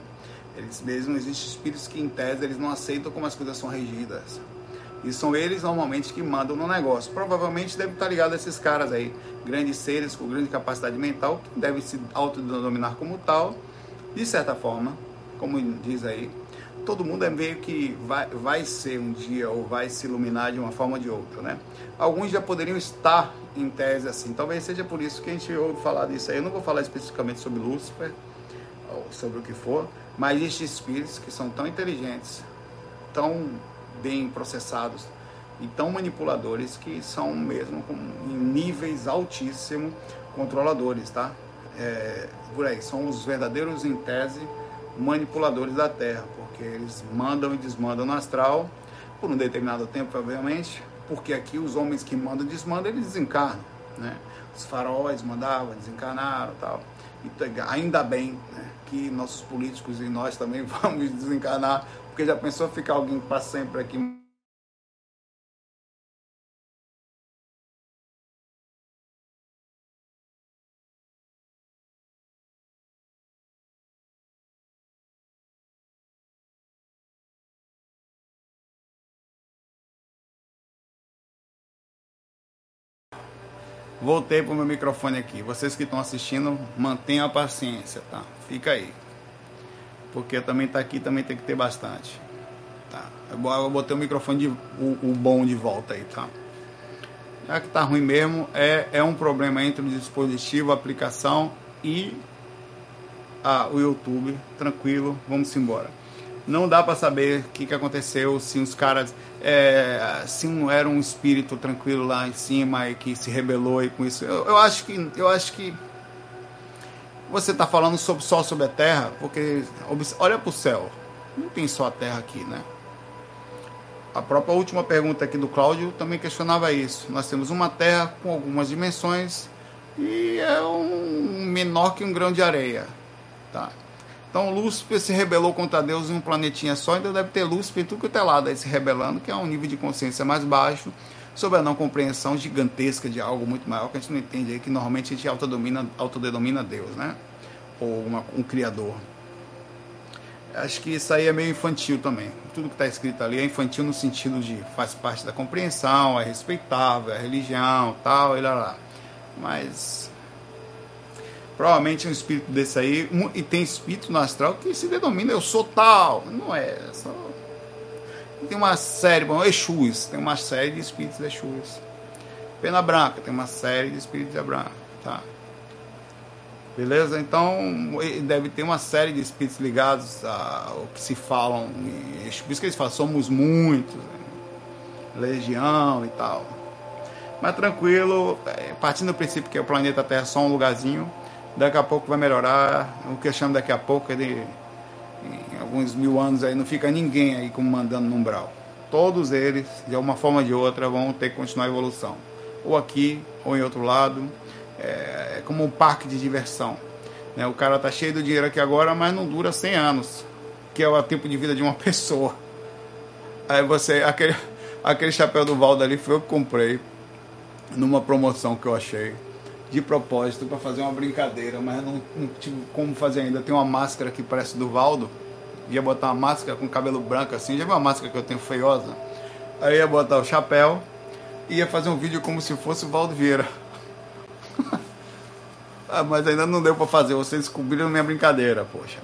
Eles mesmos, existem espíritos que, em tese, eles não aceitam como as coisas são regidas. E são eles normalmente que mandam no negócio. Provavelmente deve estar ligado a esses caras aí, grandes seres com grande capacidade mental, que devem se autodenominar como tal, de certa forma, como diz aí, todo mundo é meio que vai, vai ser um dia ou vai se iluminar de uma forma ou de outra, né? Alguns já poderiam estar em tese assim, talvez seja por isso que a gente ouve falar disso aí. Eu não vou falar especificamente sobre Lúcifer, ou sobre o que for, mas existem espíritos que são tão inteligentes, tão bem processados e tão manipuladores que são mesmo com, em níveis altíssimos controladores, tá? É, por aí, são os verdadeiros, em tese, manipuladores da Terra, eles mandam e desmandam no astral por um determinado tempo, obviamente, porque aqui os homens que mandam e desmandam, eles desencarnam, né? Os faróis mandavam, desencarnaram tal. Então, ainda bem né, que nossos políticos e nós também vamos desencarnar, porque já pensou ficar alguém para sempre aqui Voltei para o meu microfone aqui. Vocês que estão assistindo, mantenham a paciência, tá? Fica aí. Porque também tá aqui, também tem que ter bastante. Tá? Eu botei o microfone de, o, o bom de volta aí, tá? Já que tá ruim mesmo, é, é um problema entre o dispositivo, a aplicação e a, o YouTube. Tranquilo, vamos embora não dá para saber o que, que aconteceu, se os caras. É, se um, era um espírito tranquilo lá em cima e que se rebelou e com isso. Eu, eu acho que. Eu acho que. Você está falando sobre, só sobre a Terra, porque olha para o céu. Não tem só a Terra aqui, né? A própria última pergunta aqui do Cláudio também questionava isso. Nós temos uma Terra com algumas dimensões e é um menor que um grão de areia, tá? Então Lúcifer se rebelou contra Deus em um planetinha só, ainda deve ter Lúcifer tudo que é lado aí se rebelando, que é um nível de consciência mais baixo, sobre a não compreensão gigantesca de algo muito maior que a gente não entende aí, que normalmente a gente autodomina, autodenomina Deus, né? Ou uma, um Criador. Acho que isso aí é meio infantil também. Tudo que está escrito ali é infantil no sentido de faz parte da compreensão, é respeitável, é religião, tal, e lá, lá. Mas Provavelmente um espírito desse aí, e tem espírito no astral que se denomina eu sou tal. Não é, é só. Tem uma série, bom, Exus, tem uma série de espíritos Exus. Pena Branca, tem uma série de espíritos de Branca, tá? Beleza? Então, deve ter uma série de espíritos ligados ao que se falam. Por isso que eles falam, somos muitos, né? legião e tal. Mas tranquilo, é, partindo do princípio que o planeta Terra é só um lugarzinho, daqui a pouco vai melhorar. O que eu chamo daqui a pouco é de em alguns mil anos aí não fica ninguém aí como mandando no umbral. Todos eles, de alguma forma ou de outra, vão ter que continuar a evolução. Ou aqui, ou em outro lado. É, é como um parque de diversão. Né? O cara tá cheio do dinheiro aqui agora, mas não dura 100 anos, que é o tempo de vida de uma pessoa. Aí você, aquele, aquele chapéu do Valdo ali foi eu que comprei numa promoção que eu achei de propósito para fazer uma brincadeira, mas não, não, tive como fazer ainda. Tem uma máscara que parece do Valdo. Ia botar uma máscara com cabelo branco assim. Já viu uma máscara que eu tenho feiosa? Aí ia botar o chapéu e ia fazer um vídeo como se fosse o Valdo Vieira. ah, mas ainda não deu para fazer. Vocês descobriram minha brincadeira, poxa.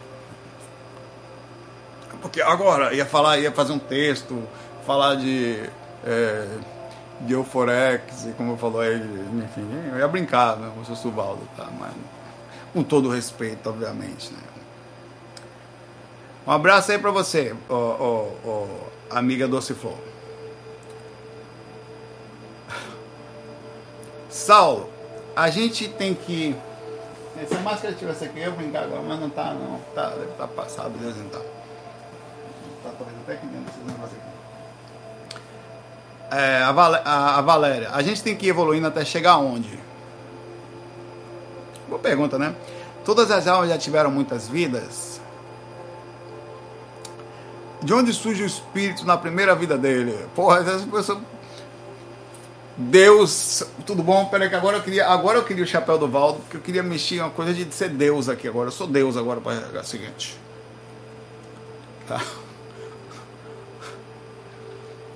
Porque agora ia falar, ia fazer um texto, falar de. É, de Euforex, e como falou ele, enfim, eu ia brincar, né, com o Suvaldo, tá? Mas com todo respeito, obviamente, né? Um abraço aí para você, oh, oh, oh, amiga Doce Flor. Saulo, a gente tem que. Se a máscara tivesse aqui, eu brincar agora, mas não tá, não. Tá, deve estar tá passado, Deus não tá. Tá talvez até aqui dentro desses negócios aqui. É, a, Val a, a Valéria, a gente tem que ir evoluindo até chegar aonde? Boa pergunta, né? Todas as almas já tiveram muitas vidas. De onde surge o espírito na primeira vida dele? Porra, essa pessoa. Deus, tudo bom? Peraí que agora eu queria, agora eu queria o chapéu do Valdo, porque eu queria mexer uma coisa de ser Deus aqui agora. Eu sou Deus agora para o seguinte. Tá.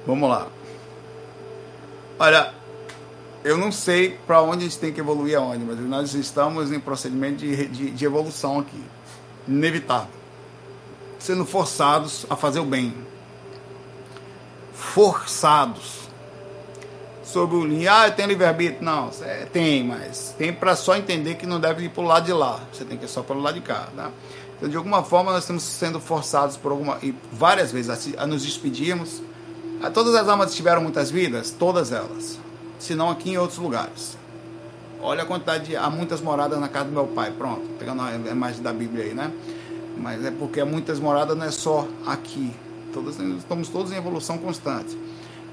Vamos lá. Olha, eu não sei para onde a gente tem que evoluir aonde, mas nós estamos em procedimento de, de, de evolução aqui. Inevitável. Sendo forçados a fazer o bem. Forçados. Sobre o linha, ah, eu tenho livre-arbítrio. Não, é, tem, mas tem para só entender que não deve ir para o lado de lá. Você tem que ir só para o lado de cá. Tá? Então, de alguma forma, nós estamos sendo forçados por alguma. E várias vezes a, a nos despedirmos. Todas as almas tiveram muitas vidas? Todas elas se não aqui em outros lugares. Olha a quantidade de. Há muitas moradas na casa do meu pai. Pronto, pegando a imagem da Bíblia aí, né? Mas é porque há muitas moradas não é só aqui. Todos, estamos todos em evolução constante.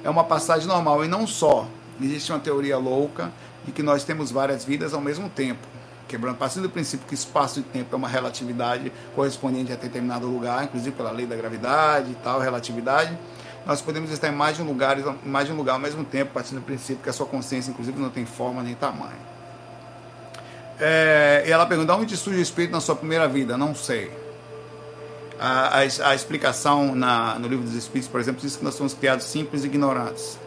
É uma passagem normal e não só. Existe uma teoria louca de que nós temos várias vidas ao mesmo tempo. Quebrando, partindo do princípio que espaço e tempo é uma relatividade correspondente a determinado lugar, inclusive pela lei da gravidade e tal, relatividade nós podemos estar em mais de um lugar, em mais de um lugar ao mesmo tempo, partindo do princípio que a sua consciência, inclusive, não tem forma nem tamanho. É, e ela pergunta: onde surge o espírito na sua primeira vida? Não sei. A, a, a explicação na, no livro dos Espíritos, por exemplo, diz que nós somos criados simples e ignorantes.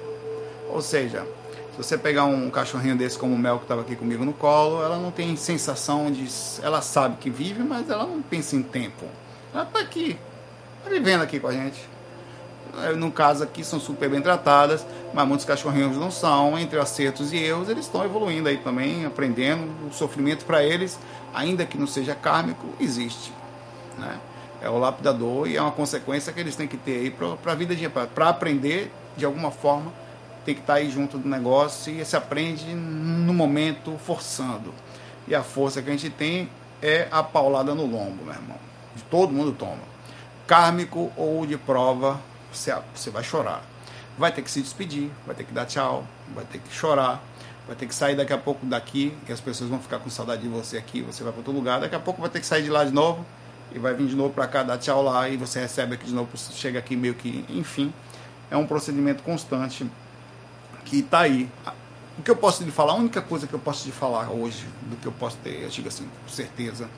Ou seja, se você pegar um cachorrinho desse como o Mel que estava aqui comigo no colo, ela não tem sensação de. Ela sabe que vive, mas ela não pensa em tempo. Ela está aqui, está vivendo aqui com a gente. No caso aqui são super bem tratadas, mas muitos cachorrinhos não são. Entre acertos e erros, eles estão evoluindo aí também, aprendendo. O sofrimento para eles, ainda que não seja kármico, existe. Né? É o lapidador e é uma consequência que eles têm que ter aí para a vida de para aprender de alguma forma. Tem que estar tá aí junto do negócio e se aprende no momento forçando. E a força que a gente tem é a paulada no lombo, meu irmão. Todo mundo toma. Kármico ou de prova você, vai chorar. Vai ter que se despedir, vai ter que dar tchau, vai ter que chorar, vai ter que sair daqui a pouco daqui, e as pessoas vão ficar com saudade de você aqui, você vai para outro lugar, daqui a pouco vai ter que sair de lá de novo, e vai vir de novo para cá, dar tchau lá, e você recebe aqui de novo, chega aqui meio que, enfim, é um procedimento constante que está aí. O que eu posso lhe falar, a única coisa que eu posso te falar hoje, do que eu posso ter, eu digo assim, com certeza,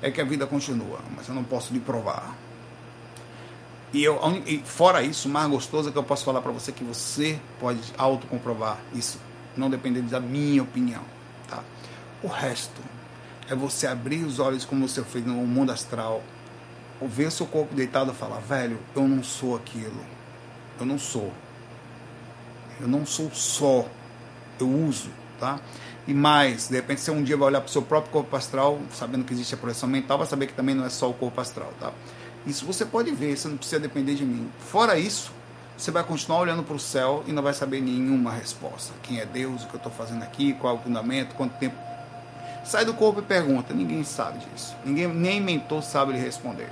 é que a vida continua, mas eu não posso lhe provar. E, eu, e fora isso, o mais gostoso é que eu posso falar para você que você pode autocomprovar isso, não dependendo da minha opinião. Tá? O resto é você abrir os olhos como você fez no mundo astral, ou ver seu corpo deitado e falar, velho, eu não sou aquilo. Eu não sou. Eu não sou só. Eu uso, tá? E mais, de repente você um dia vai olhar para o seu próprio corpo astral, sabendo que existe a projeção mental, vai saber que também não é só o corpo astral, tá? Isso você pode ver, você não precisa depender de mim. Fora isso, você vai continuar olhando para o céu e não vai saber nenhuma resposta. Quem é Deus, o que eu estou fazendo aqui, qual é o fundamento, quanto tempo. Sai do corpo e pergunta. Ninguém sabe disso. Ninguém, nem mentor sabe lhe responder.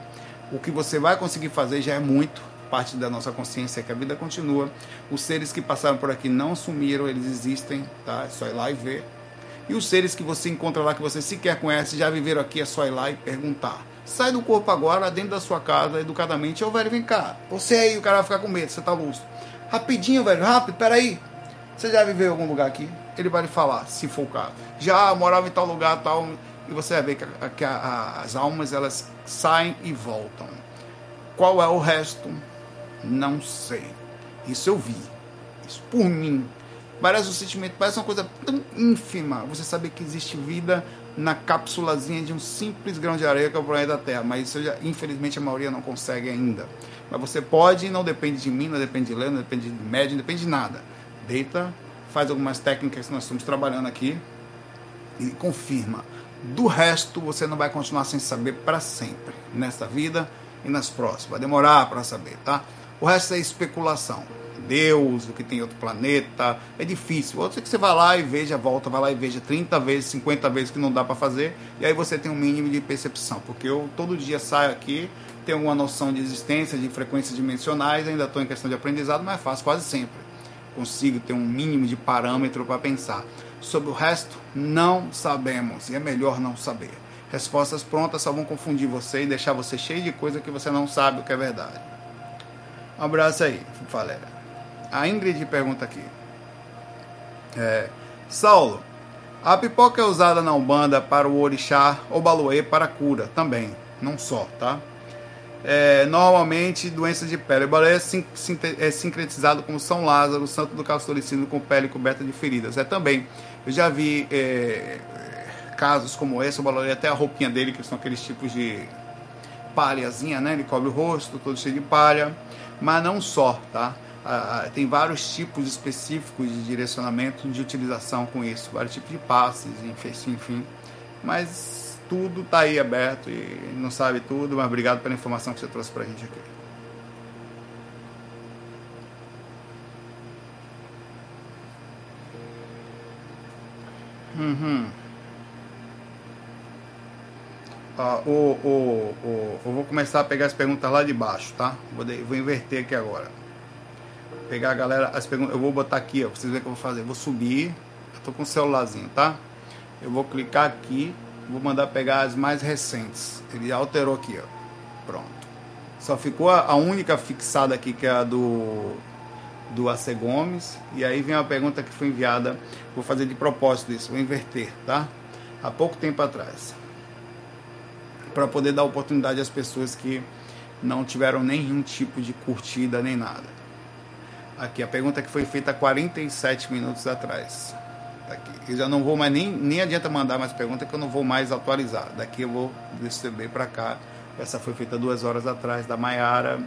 O que você vai conseguir fazer já é muito. Parte da nossa consciência é que a vida continua. Os seres que passaram por aqui não sumiram, eles existem, tá? É só ir lá e ver. E os seres que você encontra lá que você sequer conhece já viveram aqui, é só ir lá e perguntar. Sai do corpo agora, dentro da sua casa, educadamente. Ô, velho, vem cá. Você aí, o cara vai ficar com medo, você tá lúcido. Rapidinho, velho, rápido, peraí. Você já viveu em algum lugar aqui? Ele vai lhe falar, se for o caso. Já morava em tal lugar, tal. E você vai ver que, a, que a, as almas, elas saem e voltam. Qual é o resto? Não sei. Isso eu vi. Isso por mim. Parece um sentimento, parece uma coisa tão ínfima. Você saber que existe vida na cápsulazinha de um simples grão de areia que é o planeta Terra, mas isso já, infelizmente a maioria não consegue ainda. Mas você pode, não depende de mim, não depende de Leno, não depende de médio, não depende de nada. Deita, faz algumas técnicas que nós estamos trabalhando aqui e confirma. Do resto, você não vai continuar sem saber para sempre. Nesta vida, e nas próximas. Vai demorar para saber, tá? O resto é especulação. Deus, o que tem outro planeta, é difícil. Outro é que você vai lá e veja, volta, vai lá e veja 30 vezes, 50 vezes que não dá para fazer, e aí você tem um mínimo de percepção, porque eu todo dia saio aqui, tenho uma noção de existência, de frequências dimensionais, ainda estou em questão de aprendizado, mas faço quase sempre. Consigo ter um mínimo de parâmetro para pensar. Sobre o resto, não sabemos, e é melhor não saber. Respostas prontas só vão confundir você e deixar você cheio de coisa que você não sabe o que é verdade. Um abraço aí, Falera. A Ingrid pergunta aqui. É, Saulo, a pipoca é usada na Umbanda para o orixá ou baluê para cura também, não só, tá? É, normalmente doenças de pele. O baluê é, sin sincretizado com São Lázaro, santo do catolicismo com pele coberta de feridas. É também. Eu já vi é, casos como esse, o baluê até a roupinha dele, que são aqueles tipos de palhazinha, né? Ele cobre o rosto, todo cheio de palha mas não só, tá? Tem vários tipos específicos de direcionamento de utilização com isso, vários tipos de passes, enfim, enfim. Mas tudo está aí aberto e não sabe tudo, mas obrigado pela informação que você trouxe para a gente aqui. Uhum. Ah, o, o, o, eu vou começar a pegar as perguntas lá de baixo, tá? Vou, vou inverter aqui agora. Pegar a galera, as perguntas, eu vou botar aqui, ó, pra vocês verem o que eu vou fazer. Eu vou subir, eu tô com o celularzinho, tá? Eu vou clicar aqui, vou mandar pegar as mais recentes. Ele alterou aqui, ó. Pronto. Só ficou a, a única fixada aqui, que é a do do AC Gomes. E aí vem uma pergunta que foi enviada. Vou fazer de propósito isso, vou inverter, tá? Há pouco tempo atrás para poder dar oportunidade às pessoas que não tiveram nenhum tipo de curtida nem nada. Aqui a pergunta que foi feita 47 minutos atrás. Daqui. Eu já não vou mais nem nem adianta mandar mais pergunta que eu não vou mais atualizar. Daqui eu vou receber para cá. Essa foi feita duas horas atrás da Maiara.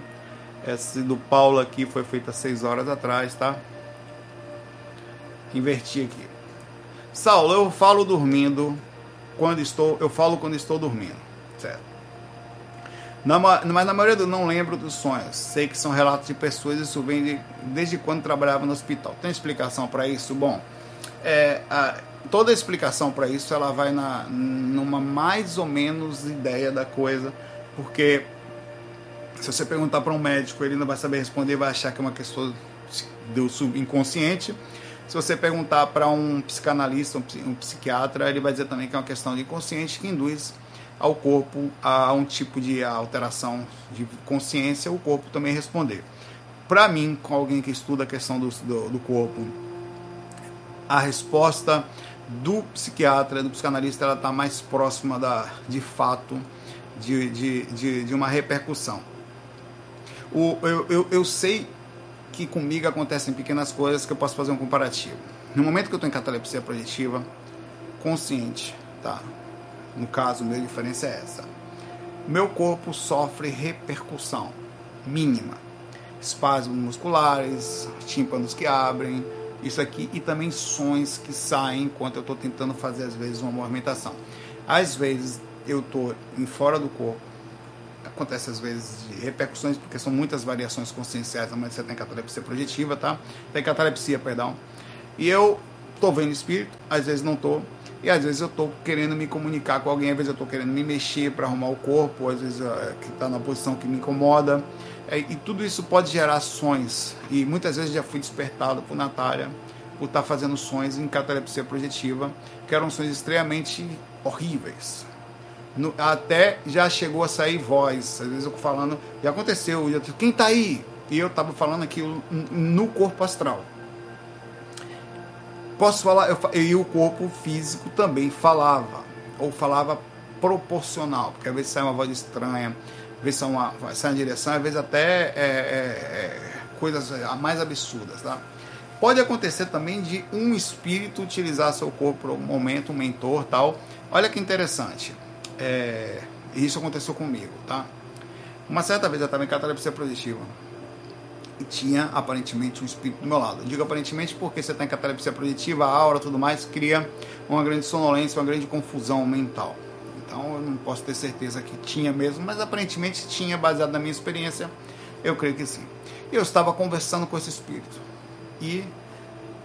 Essa do Paulo aqui foi feita seis horas atrás, tá? Inverti aqui. Saulo, eu falo dormindo quando estou, eu falo quando estou dormindo certo. Na, mas na maioria do não lembro dos sonhos. Sei que são relatos de pessoas e isso vem de, desde quando trabalhava no hospital. Tem explicação para isso? Bom, é, a, toda a explicação para isso ela vai na, numa mais ou menos ideia da coisa, porque se você perguntar para um médico, ele não vai saber responder, vai achar que é uma questão do subconsciente. Se você perguntar para um psicanalista, um, um psiquiatra, ele vai dizer também que é uma questão de inconsciente que induz ao corpo a um tipo de alteração de consciência, o corpo também responder. Para mim, com alguém que estuda a questão do, do, do corpo, a resposta do psiquiatra, do psicanalista, ela está mais próxima da, de fato de, de, de, de uma repercussão. O, eu, eu, eu sei que comigo acontecem pequenas coisas que eu posso fazer um comparativo. No momento que eu estou em catalepsia projetiva, consciente, tá? No caso, minha diferença é essa. Meu corpo sofre repercussão mínima. Espasmos musculares, tímpanos que abrem, isso aqui, e também sons que saem enquanto eu estou tentando fazer, às vezes, uma movimentação. Às vezes, eu estou fora do corpo, acontece às vezes de repercussões, porque são muitas variações conscienciais, mas você tem catalepsia projetiva, tá? Tem catalepsia, perdão. E eu estou vendo espírito, às vezes não estou e às vezes eu estou querendo me comunicar com alguém, às vezes eu estou querendo me mexer para arrumar o corpo, às vezes é, que está na posição que me incomoda. É, e tudo isso pode gerar sonhos. E muitas vezes já fui despertado por Natália por estar tá fazendo sonhos em catalepsia projetiva, que eram sonhos extremamente horríveis. No, até já chegou a sair voz. Às vezes eu falando, já aconteceu, eu, quem está aí? E eu estava falando aquilo no corpo astral. Posso falar, eu, e o corpo físico também falava, ou falava proporcional, porque às vezes sai uma voz estranha, às vezes sai uma, sai uma direção, às vezes até é, é, é, coisas mais absurdas, tá? Pode acontecer também de um espírito utilizar seu corpo por um momento, um mentor tal. Olha que interessante. É, isso aconteceu comigo, tá? Uma certa vez eu estava em catalepsia positiva e tinha aparentemente um espírito do meu lado. Eu digo aparentemente porque você está em catalepsia projetiva, a aura tudo mais, cria uma grande sonolência, uma grande confusão mental. Então não posso ter certeza que tinha mesmo, mas aparentemente tinha, baseado na minha experiência, eu creio que sim. Eu estava conversando com esse espírito e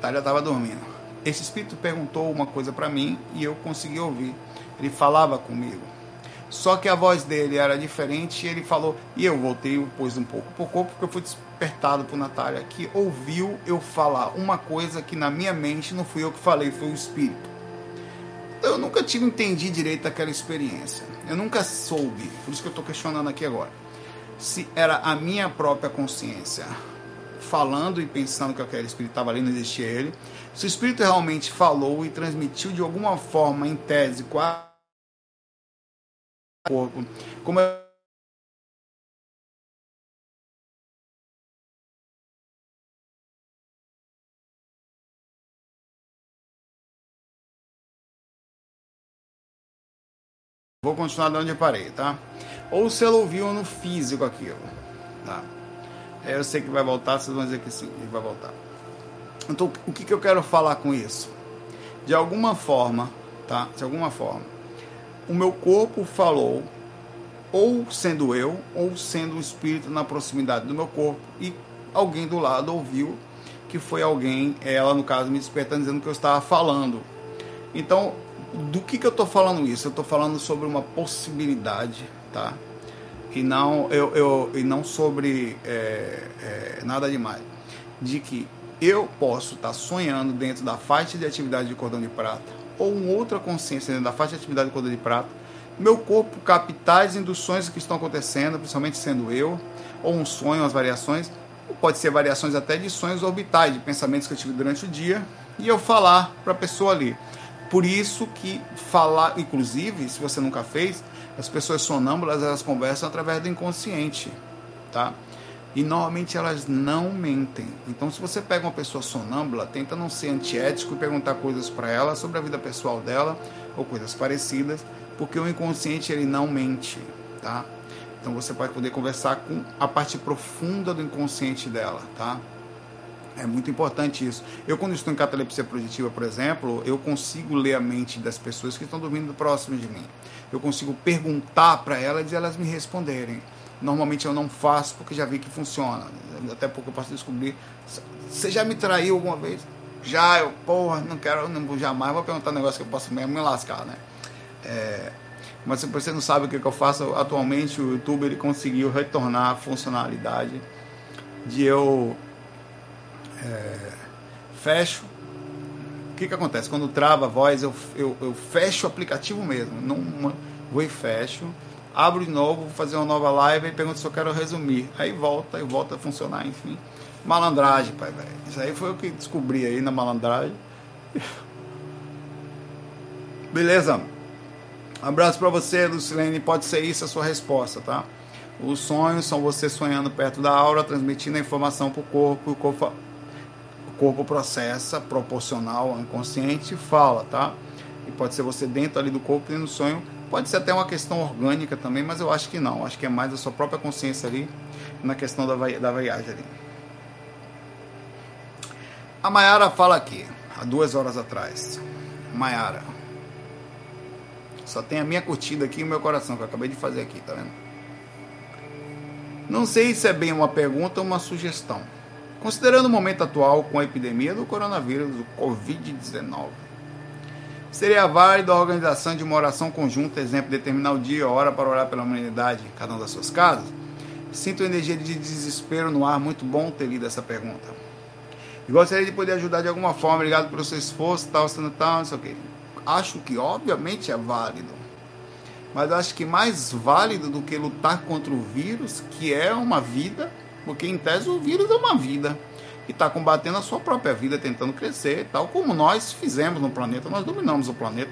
Tália estava dormindo. Esse espírito perguntou uma coisa para mim e eu consegui ouvir. Ele falava comigo. Só que a voz dele era diferente e ele falou, e eu voltei, pus um pouco por pouco, porque eu fui despertado por Natália, que ouviu eu falar uma coisa que na minha mente não fui eu que falei, foi o espírito. Eu nunca tive entendi direito aquela experiência. Eu nunca soube, por isso que eu estou questionando aqui agora, se era a minha própria consciência falando e pensando que aquele espírito estava ali, não existia ele. Se o espírito realmente falou e transmitiu de alguma forma, em tese, quase corpo. Como eu Vou continuar de onde eu parei, tá? Ou se ela ouviu no físico aquilo, tá? É, eu sei que vai voltar, vocês vão dizer que sim, ele vai voltar. Então, o que, que eu quero falar com isso? De alguma forma, tá? De alguma forma, o meu corpo falou, ou sendo eu, ou sendo o espírito na proximidade do meu corpo, e alguém do lado ouviu que foi alguém, ela no caso, me despertando dizendo que eu estava falando. Então, do que, que eu estou falando isso? Eu estou falando sobre uma possibilidade, tá? E não, eu, eu, e não sobre é, é, nada demais. De que eu posso estar tá sonhando dentro da faixa de atividade de cordão de prata ou uma outra consciência dentro da faixa de atividade do cordão de prata, meu corpo captar as induções que estão acontecendo, principalmente sendo eu, ou um sonho, as variações, pode ser variações até de sonhos orbitais, de pensamentos que eu tive durante o dia, e eu falar para a pessoa ali. Por isso que falar, inclusive, se você nunca fez, as pessoas sonâmbulas, elas conversam através do inconsciente, tá? E normalmente elas não mentem. Então, se você pega uma pessoa sonâmbula, tenta não ser antiético e perguntar coisas para ela sobre a vida pessoal dela ou coisas parecidas, porque o inconsciente ele não mente, tá? Então você pode poder conversar com a parte profunda do inconsciente dela, tá? É muito importante isso. Eu, quando estou em catalepsia projetiva, por exemplo, eu consigo ler a mente das pessoas que estão dormindo próximo de mim. Eu consigo perguntar para elas e elas me responderem. Normalmente eu não faço porque já vi que funciona. Até porque eu posso descobrir. Você já me traiu alguma vez? Já, eu, porra, não quero, não, jamais vou perguntar um negócio que eu posso mesmo me lascar, né? É, mas se você não sabe o que, eu faço atualmente, o YouTube ele conseguiu retornar a funcionalidade de eu é, fecho. O que, que acontece? Quando trava a voz, eu, eu, eu fecho o aplicativo mesmo. Não, vou e fecho abro de novo, vou fazer uma nova live e pergunto se eu quero resumir. Aí volta e volta a funcionar, enfim. Malandragem, pai, velho. Isso aí foi o que descobri aí na malandragem. Beleza? Abraço para você, Lucilene. Pode ser isso a sua resposta, tá? Os sonhos são você sonhando perto da aura, transmitindo a informação para o corpo. O corpo, corpo processa, proporcional ao inconsciente, e fala, tá? E pode ser você dentro ali do corpo e no sonho Pode ser até uma questão orgânica também, mas eu acho que não. Acho que é mais a sua própria consciência ali na questão da, da viagem ali. A Mayara fala aqui, há duas horas atrás. Mayara. Só tem a minha curtida aqui e o meu coração, que eu acabei de fazer aqui, tá vendo? Não sei se é bem uma pergunta ou uma sugestão. Considerando o momento atual com a epidemia do coronavírus, do Covid-19, Seria válido a organização de uma oração conjunta, exemplo, determinar o dia e a hora para orar pela humanidade em cada uma das suas casas? Sinto energia de desespero no ar, muito bom ter lido essa pergunta. E gostaria de poder ajudar de alguma forma, obrigado pelo seu esforço, tal, sendo tal, não sei o quê. Acho que obviamente é válido. Mas acho que mais válido do que lutar contra o vírus, que é uma vida, porque em tese o vírus é uma vida e está combatendo a sua própria vida, tentando crescer, tal como nós fizemos no planeta, nós dominamos o planeta.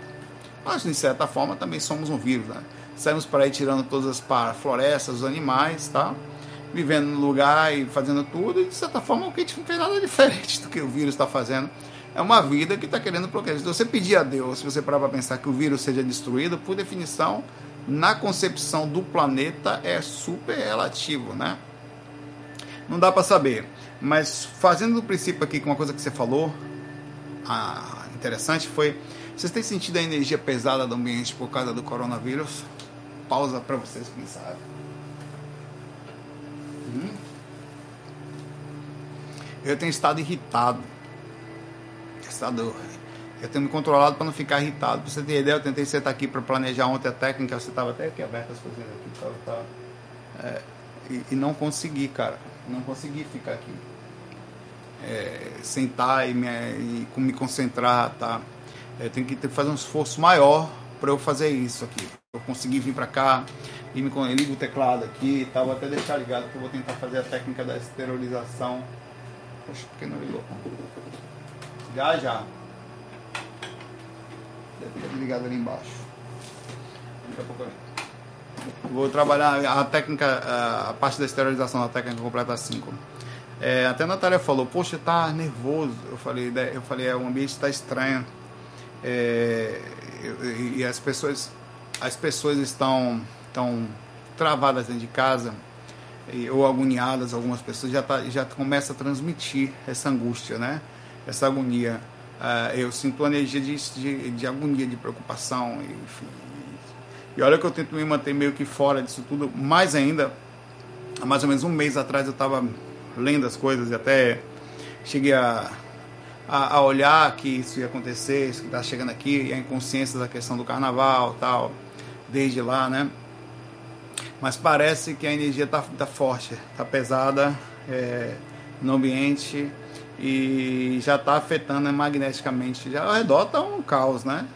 Nós, de certa forma, também somos um vírus. Né? Saímos para aí tirando todas as florestas, os animais, tá? vivendo no lugar e fazendo tudo, e de certa forma o que a gente não fez nada diferente do que o vírus está fazendo. É uma vida que está querendo progredir. Se você pedir a Deus, se você parar para pensar que o vírus seja destruído, por definição, na concepção do planeta é super relativo, né? Não dá para saber. Mas fazendo do princípio aqui com uma coisa que você falou, ah, interessante foi, vocês têm sentido a energia pesada do ambiente por causa do coronavírus? pausa para vocês pensarem. Hum? Eu tenho estado irritado. Estado eu tenho me controlado para não ficar irritado. Pra você ter ideia, eu tentei sentar aqui para planejar ontem a técnica, você estava até aqui aberto as coisas aqui. Tava, tava, é, e, e, não consegui, cara. Não consegui ficar aqui. É, sentar e me, e me concentrar, tá? Eu tenho que ter, fazer um esforço maior para eu fazer isso aqui. Eu consegui vir para cá e me ligo o teclado aqui tal. Vou até deixar ligado que eu vou tentar fazer a técnica da esterilização. Poxa, por que não ligou? Já, já. Deve ter ligado ali embaixo. Daqui a pouco eu... Vou trabalhar a técnica, a parte da esterilização da técnica completa 5. É, até a Natália falou, poxa, tá nervoso. Eu falei, eu falei, é, o ambiente está estranho. É, e, as pessoas, as pessoas estão, estão travadas dentro de casa e, ou agoniadas. Algumas pessoas já tá, já começa a transmitir essa angústia, né? Essa agonia. Uh, eu sinto uma energia de, de, de, agonia, de preocupação, enfim. E olha que eu tento me manter meio que fora disso tudo, mais ainda, há mais ou menos um mês atrás eu estava lendo as coisas e até cheguei a, a, a, olhar que isso ia acontecer, isso que está chegando aqui, e a inconsciência da questão do carnaval tal, desde lá, né? Mas parece que a energia está tá forte, está pesada é, no ambiente e já está afetando magneticamente. Já ao redor está um caos, né?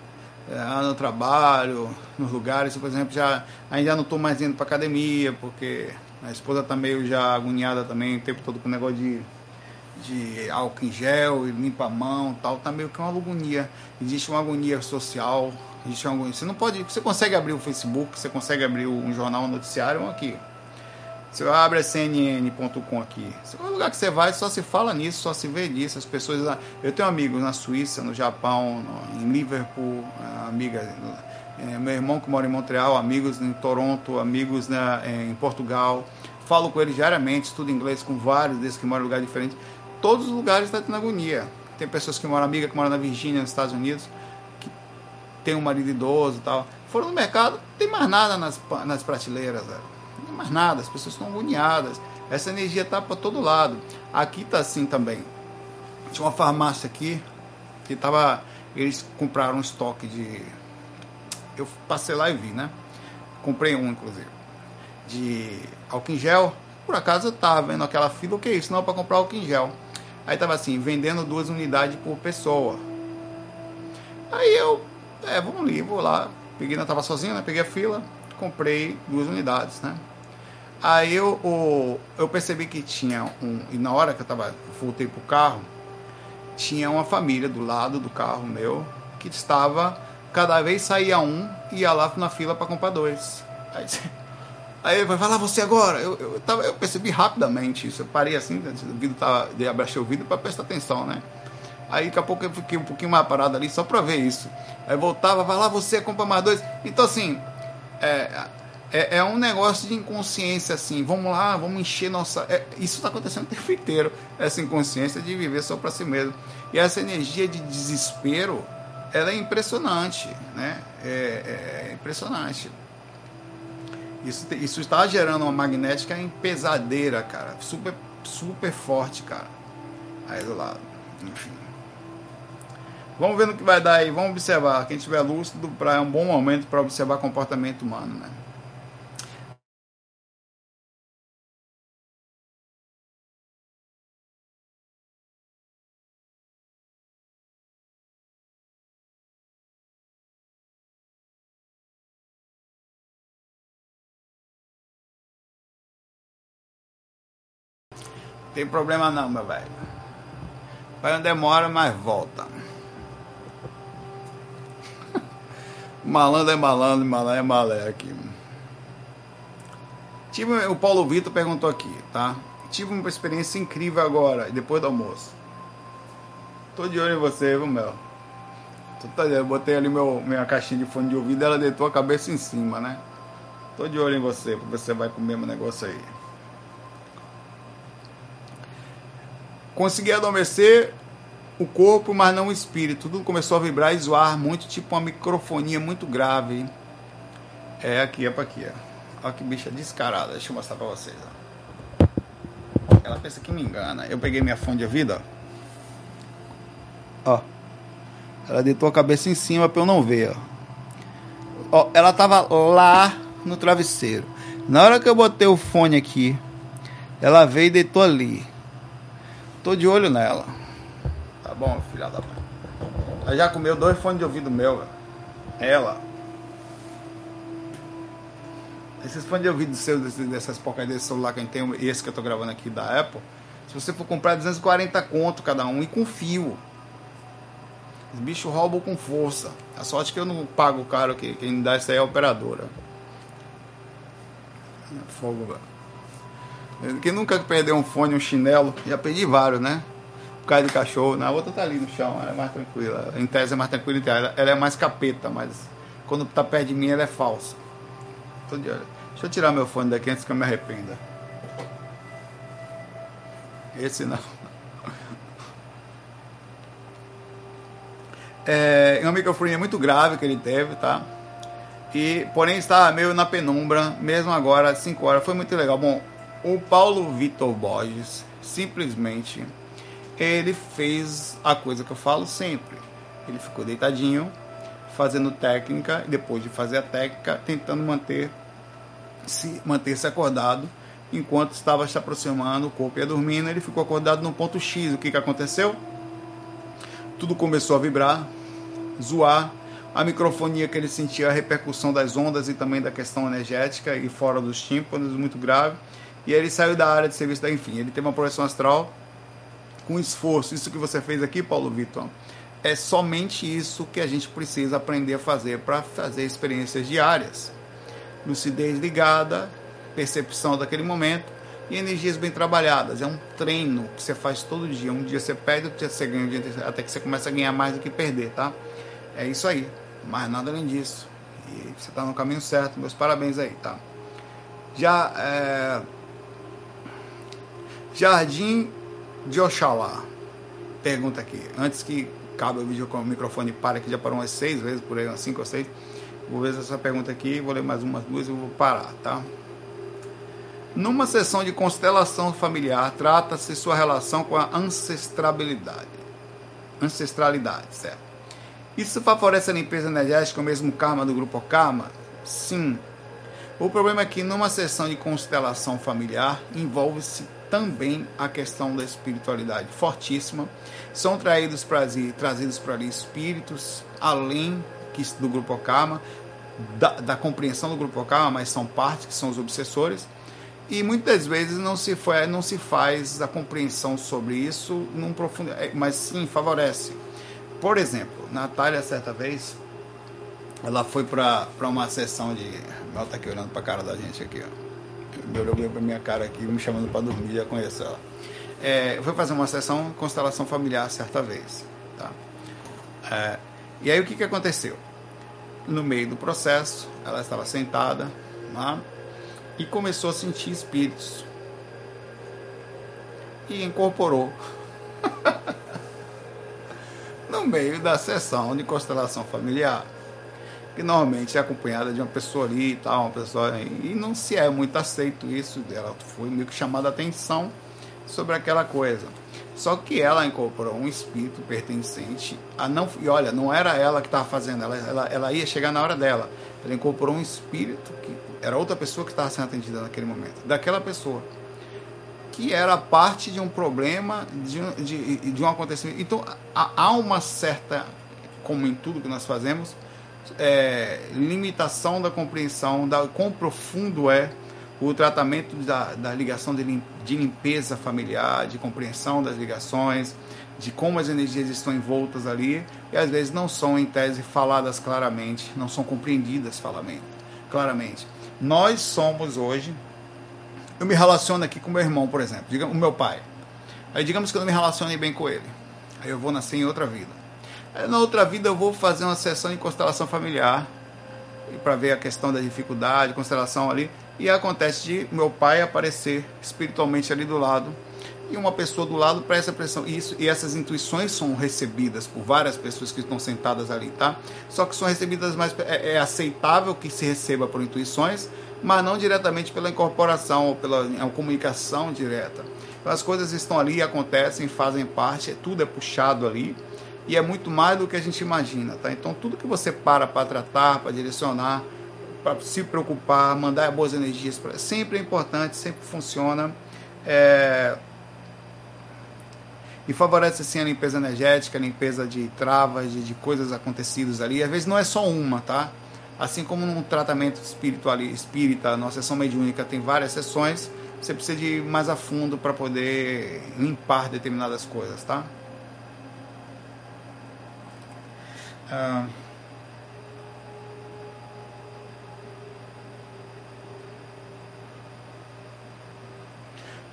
É, no trabalho, nos lugares, por exemplo, já ainda não estou mais indo para academia porque a esposa está meio já agoniada também o tempo todo com o negócio de, de álcool em gel e limpa a mão, tal, tá meio que uma agonia. Existe uma agonia social, existe uma agonia. Você não pode, você consegue abrir o Facebook, você consegue abrir um jornal, um noticiário aqui você abre a CNN.com aqui. É um lugar que você vai, só se fala nisso, só se vê nisso. As pessoas. Eu tenho amigos na Suíça, no Japão, no, em Liverpool, eh, amigas. É, meu irmão que mora em Montreal, amigos em Toronto, amigos na, eh, em Portugal. Falo com eles diariamente, estudo inglês com vários desses que moram em lugares diferentes. Todos os lugares estão tendo agonia. Tem pessoas que moram, amiga que mora na Virgínia, nos Estados Unidos, que tem um marido idoso e tal. Foram no mercado, não tem mais nada nas, nas prateleiras, velho tem mais nada, as pessoas estão agoniadas. Essa energia está para todo lado. Aqui está assim também. Tinha uma farmácia aqui que estava. Eles compraram um estoque de. Eu passei lá e vi, né? Comprei um, inclusive. De álcool em gel. Por acaso eu estava vendo aquela fila, o que é isso? Não, para comprar álcool em gel. Aí tava assim, vendendo duas unidades por pessoa. Aí eu, é, vamos ali, vou lá. Peguei, não estava sozinho, né? Peguei a fila, comprei duas unidades, né? Aí eu, eu, eu percebi que tinha um. E na hora que eu tava, voltei pro carro, tinha uma família do lado do carro meu que estava. Cada vez saía um e ia lá na fila para comprar dois. Aí, aí ele vai falar você agora. Eu, eu, tava, eu percebi rapidamente isso. Eu parei assim, o vidro tava, abaixei o vidro para prestar atenção, né? Aí daqui a pouco eu fiquei um pouquinho mais parado ali só para ver isso. Aí voltava, vai lá você compra mais dois. Então assim, é, é, é, um negócio de inconsciência, assim, vamos lá, vamos encher nossa. É, isso está acontecendo o tempo inteiro, essa inconsciência de viver só para si mesmo. E essa energia de desespero, ela é impressionante, né? É, é impressionante. Isso, isso está gerando uma magnética em pesadeira, cara, super, super forte, cara. Aí do lado, enfim. Vamos ver no que vai dar aí, vamos observar. Quem tiver lúcido, pra, é um bom momento para observar comportamento humano, né? Tem problema não, meu velho. Vai onde demora, mas volta. malandro é malandro, malandro é malé aqui. Tive, o Paulo Vitor perguntou aqui, tá? Tive uma experiência incrível agora, depois do almoço. Tô de olho em você, viu, Mel? Tá, eu botei ali meu, minha caixinha de fone de ouvido ela deitou a cabeça em cima, né? Tô de olho em você, porque você vai comer meu negócio aí. Consegui adormecer o corpo, mas não o espírito. Tudo começou a vibrar e zoar muito, tipo uma microfonia muito grave. É aqui, é pra aqui, ó. Olha que bicha descarada. Deixa eu mostrar pra vocês, ó. Ela pensa que me engana. Eu peguei minha fonte de vida, ó. Ó. Ela deitou a cabeça em cima pra eu não ver, ó. Ó, ela tava lá no travesseiro. Na hora que eu botei o fone aqui, ela veio e deitou ali. Tô de olho nela. Tá bom, filha da mãe. Ela já comeu dois fones de ouvido meu, velho. Ela. Esses fones de ouvido seus, dessas porcarias desse celular que a gente tem, esse que eu tô gravando aqui da Apple, se você for comprar 240 conto cada um e com fio. Os bichos roubam com força. A sorte que eu não pago caro, que quem dá isso aí é a operadora. Fogo, velho. Quem nunca perdeu um fone, um chinelo, já perdi vários, né? Por causa de cachorro. Na outra tá ali no chão, ela é mais tranquila. Em tese é mais tranquila, ela, ela é mais capeta, mas quando tá perto de mim ela é falsa. Tô de olho. Deixa eu tirar meu fone daqui antes que eu me arrependa. Esse não. É, uma microfonia muito grave que ele teve, tá? E, porém, estava meio na penumbra, mesmo agora, 5 horas. Foi muito legal. Bom, o Paulo Vitor Borges, simplesmente, ele fez a coisa que eu falo sempre. Ele ficou deitadinho, fazendo técnica, e depois de fazer a técnica, tentando manter se manter-se acordado enquanto estava se aproximando, o corpo ia dormindo, ele ficou acordado no ponto X. O que, que aconteceu? Tudo começou a vibrar, zoar. A microfonia que ele sentia a repercussão das ondas e também da questão energética e fora dos tímpanos, muito grave. E aí ele saiu da área de serviço da Enfim. Ele teve uma projeção astral com esforço. Isso que você fez aqui, Paulo Vitor, é somente isso que a gente precisa aprender a fazer para fazer experiências diárias. Lucidez ligada, percepção daquele momento e energias bem trabalhadas. É um treino que você faz todo dia. Um dia você perde, outro dia você ganha, até que você começa a ganhar mais do que perder, tá? É isso aí. Mais nada além disso. E você está no caminho certo. Meus parabéns aí, tá? Já é... Jardim de Oxalá. Pergunta aqui. Antes que cabe o vídeo com o microfone para, que já parou umas seis vezes, por aí, umas cinco ou seis. Vou ver essa pergunta aqui, vou ler mais umas duas e vou parar, tá? Numa sessão de constelação familiar, trata-se sua relação com a ancestralidade. Ancestralidade, certo? Isso favorece a limpeza energética, o mesmo karma do grupo karma? Sim. O problema é que numa sessão de constelação familiar envolve-se também a questão da espiritualidade fortíssima. São traídos para trazidos para ali espíritos além do grupo karma, da, da compreensão do grupo karma, mas são partes que são os obsessores e muitas vezes não se, foi, não se faz a compreensão sobre isso num profundo, é, mas sim favorece. Por exemplo, Natália, certa vez, ela foi para uma sessão de. Ela tá aqui olhando para a cara da gente aqui, ó. Olhou bem para minha cara aqui, me chamando para dormir, já conheço ela. É, foi fazer uma sessão constelação familiar certa vez. Tá? É, e aí o que, que aconteceu? No meio do processo, ela estava sentada, né? e começou a sentir espíritos. E incorporou. no meio da sessão de constelação familiar, que normalmente é acompanhada de uma pessoa ali e tal, uma pessoa e não se é muito aceito isso, ela foi meio que chamada a atenção sobre aquela coisa. Só que ela incorporou um espírito pertencente a não e olha, não era ela que estava fazendo, ela, ela, ela ia chegar na hora dela. Ela incorporou um espírito que era outra pessoa que estava sendo atendida naquele momento, daquela pessoa, que era parte de um problema, de, de, de um acontecimento. Então, há uma certa, como em tudo que nós fazemos, é, limitação da compreensão da quão profundo é o tratamento da, da ligação de, limpeza familiar, de compreensão das ligações, de como as energias estão envoltas ali e às vezes não são em tese faladas claramente, não são compreendidas claramente. Nós somos hoje. Eu me relaciono aqui com meu irmão, por exemplo, digamos, o meu pai. Aí digamos que eu não me relacione bem com ele. Aí eu vou nascer em outra vida. Aí, na outra vida eu vou fazer uma sessão de constelação familiar para ver a questão da dificuldade, constelação ali. E acontece de meu pai aparecer espiritualmente ali do lado e uma pessoa do lado presta pressão. Isso, e essas intuições são recebidas por várias pessoas que estão sentadas ali, tá? Só que são recebidas mais. É, é aceitável que se receba por intuições, mas não diretamente pela incorporação ou pela é comunicação direta. Então, as coisas estão ali, acontecem, fazem parte, tudo é puxado ali e é muito mais do que a gente imagina, tá? Então, tudo que você para para tratar, para direcionar, para se preocupar, mandar boas energias, pra, sempre é importante, sempre funciona. É, e favorece assim a limpeza energética, a limpeza de travas, de, de coisas acontecidas ali. Às vezes não é só uma, tá? Assim como num tratamento espiritual, espírita, na sessão mediúnica tem várias sessões, você precisa de ir mais a fundo para poder limpar determinadas coisas, tá? Ah,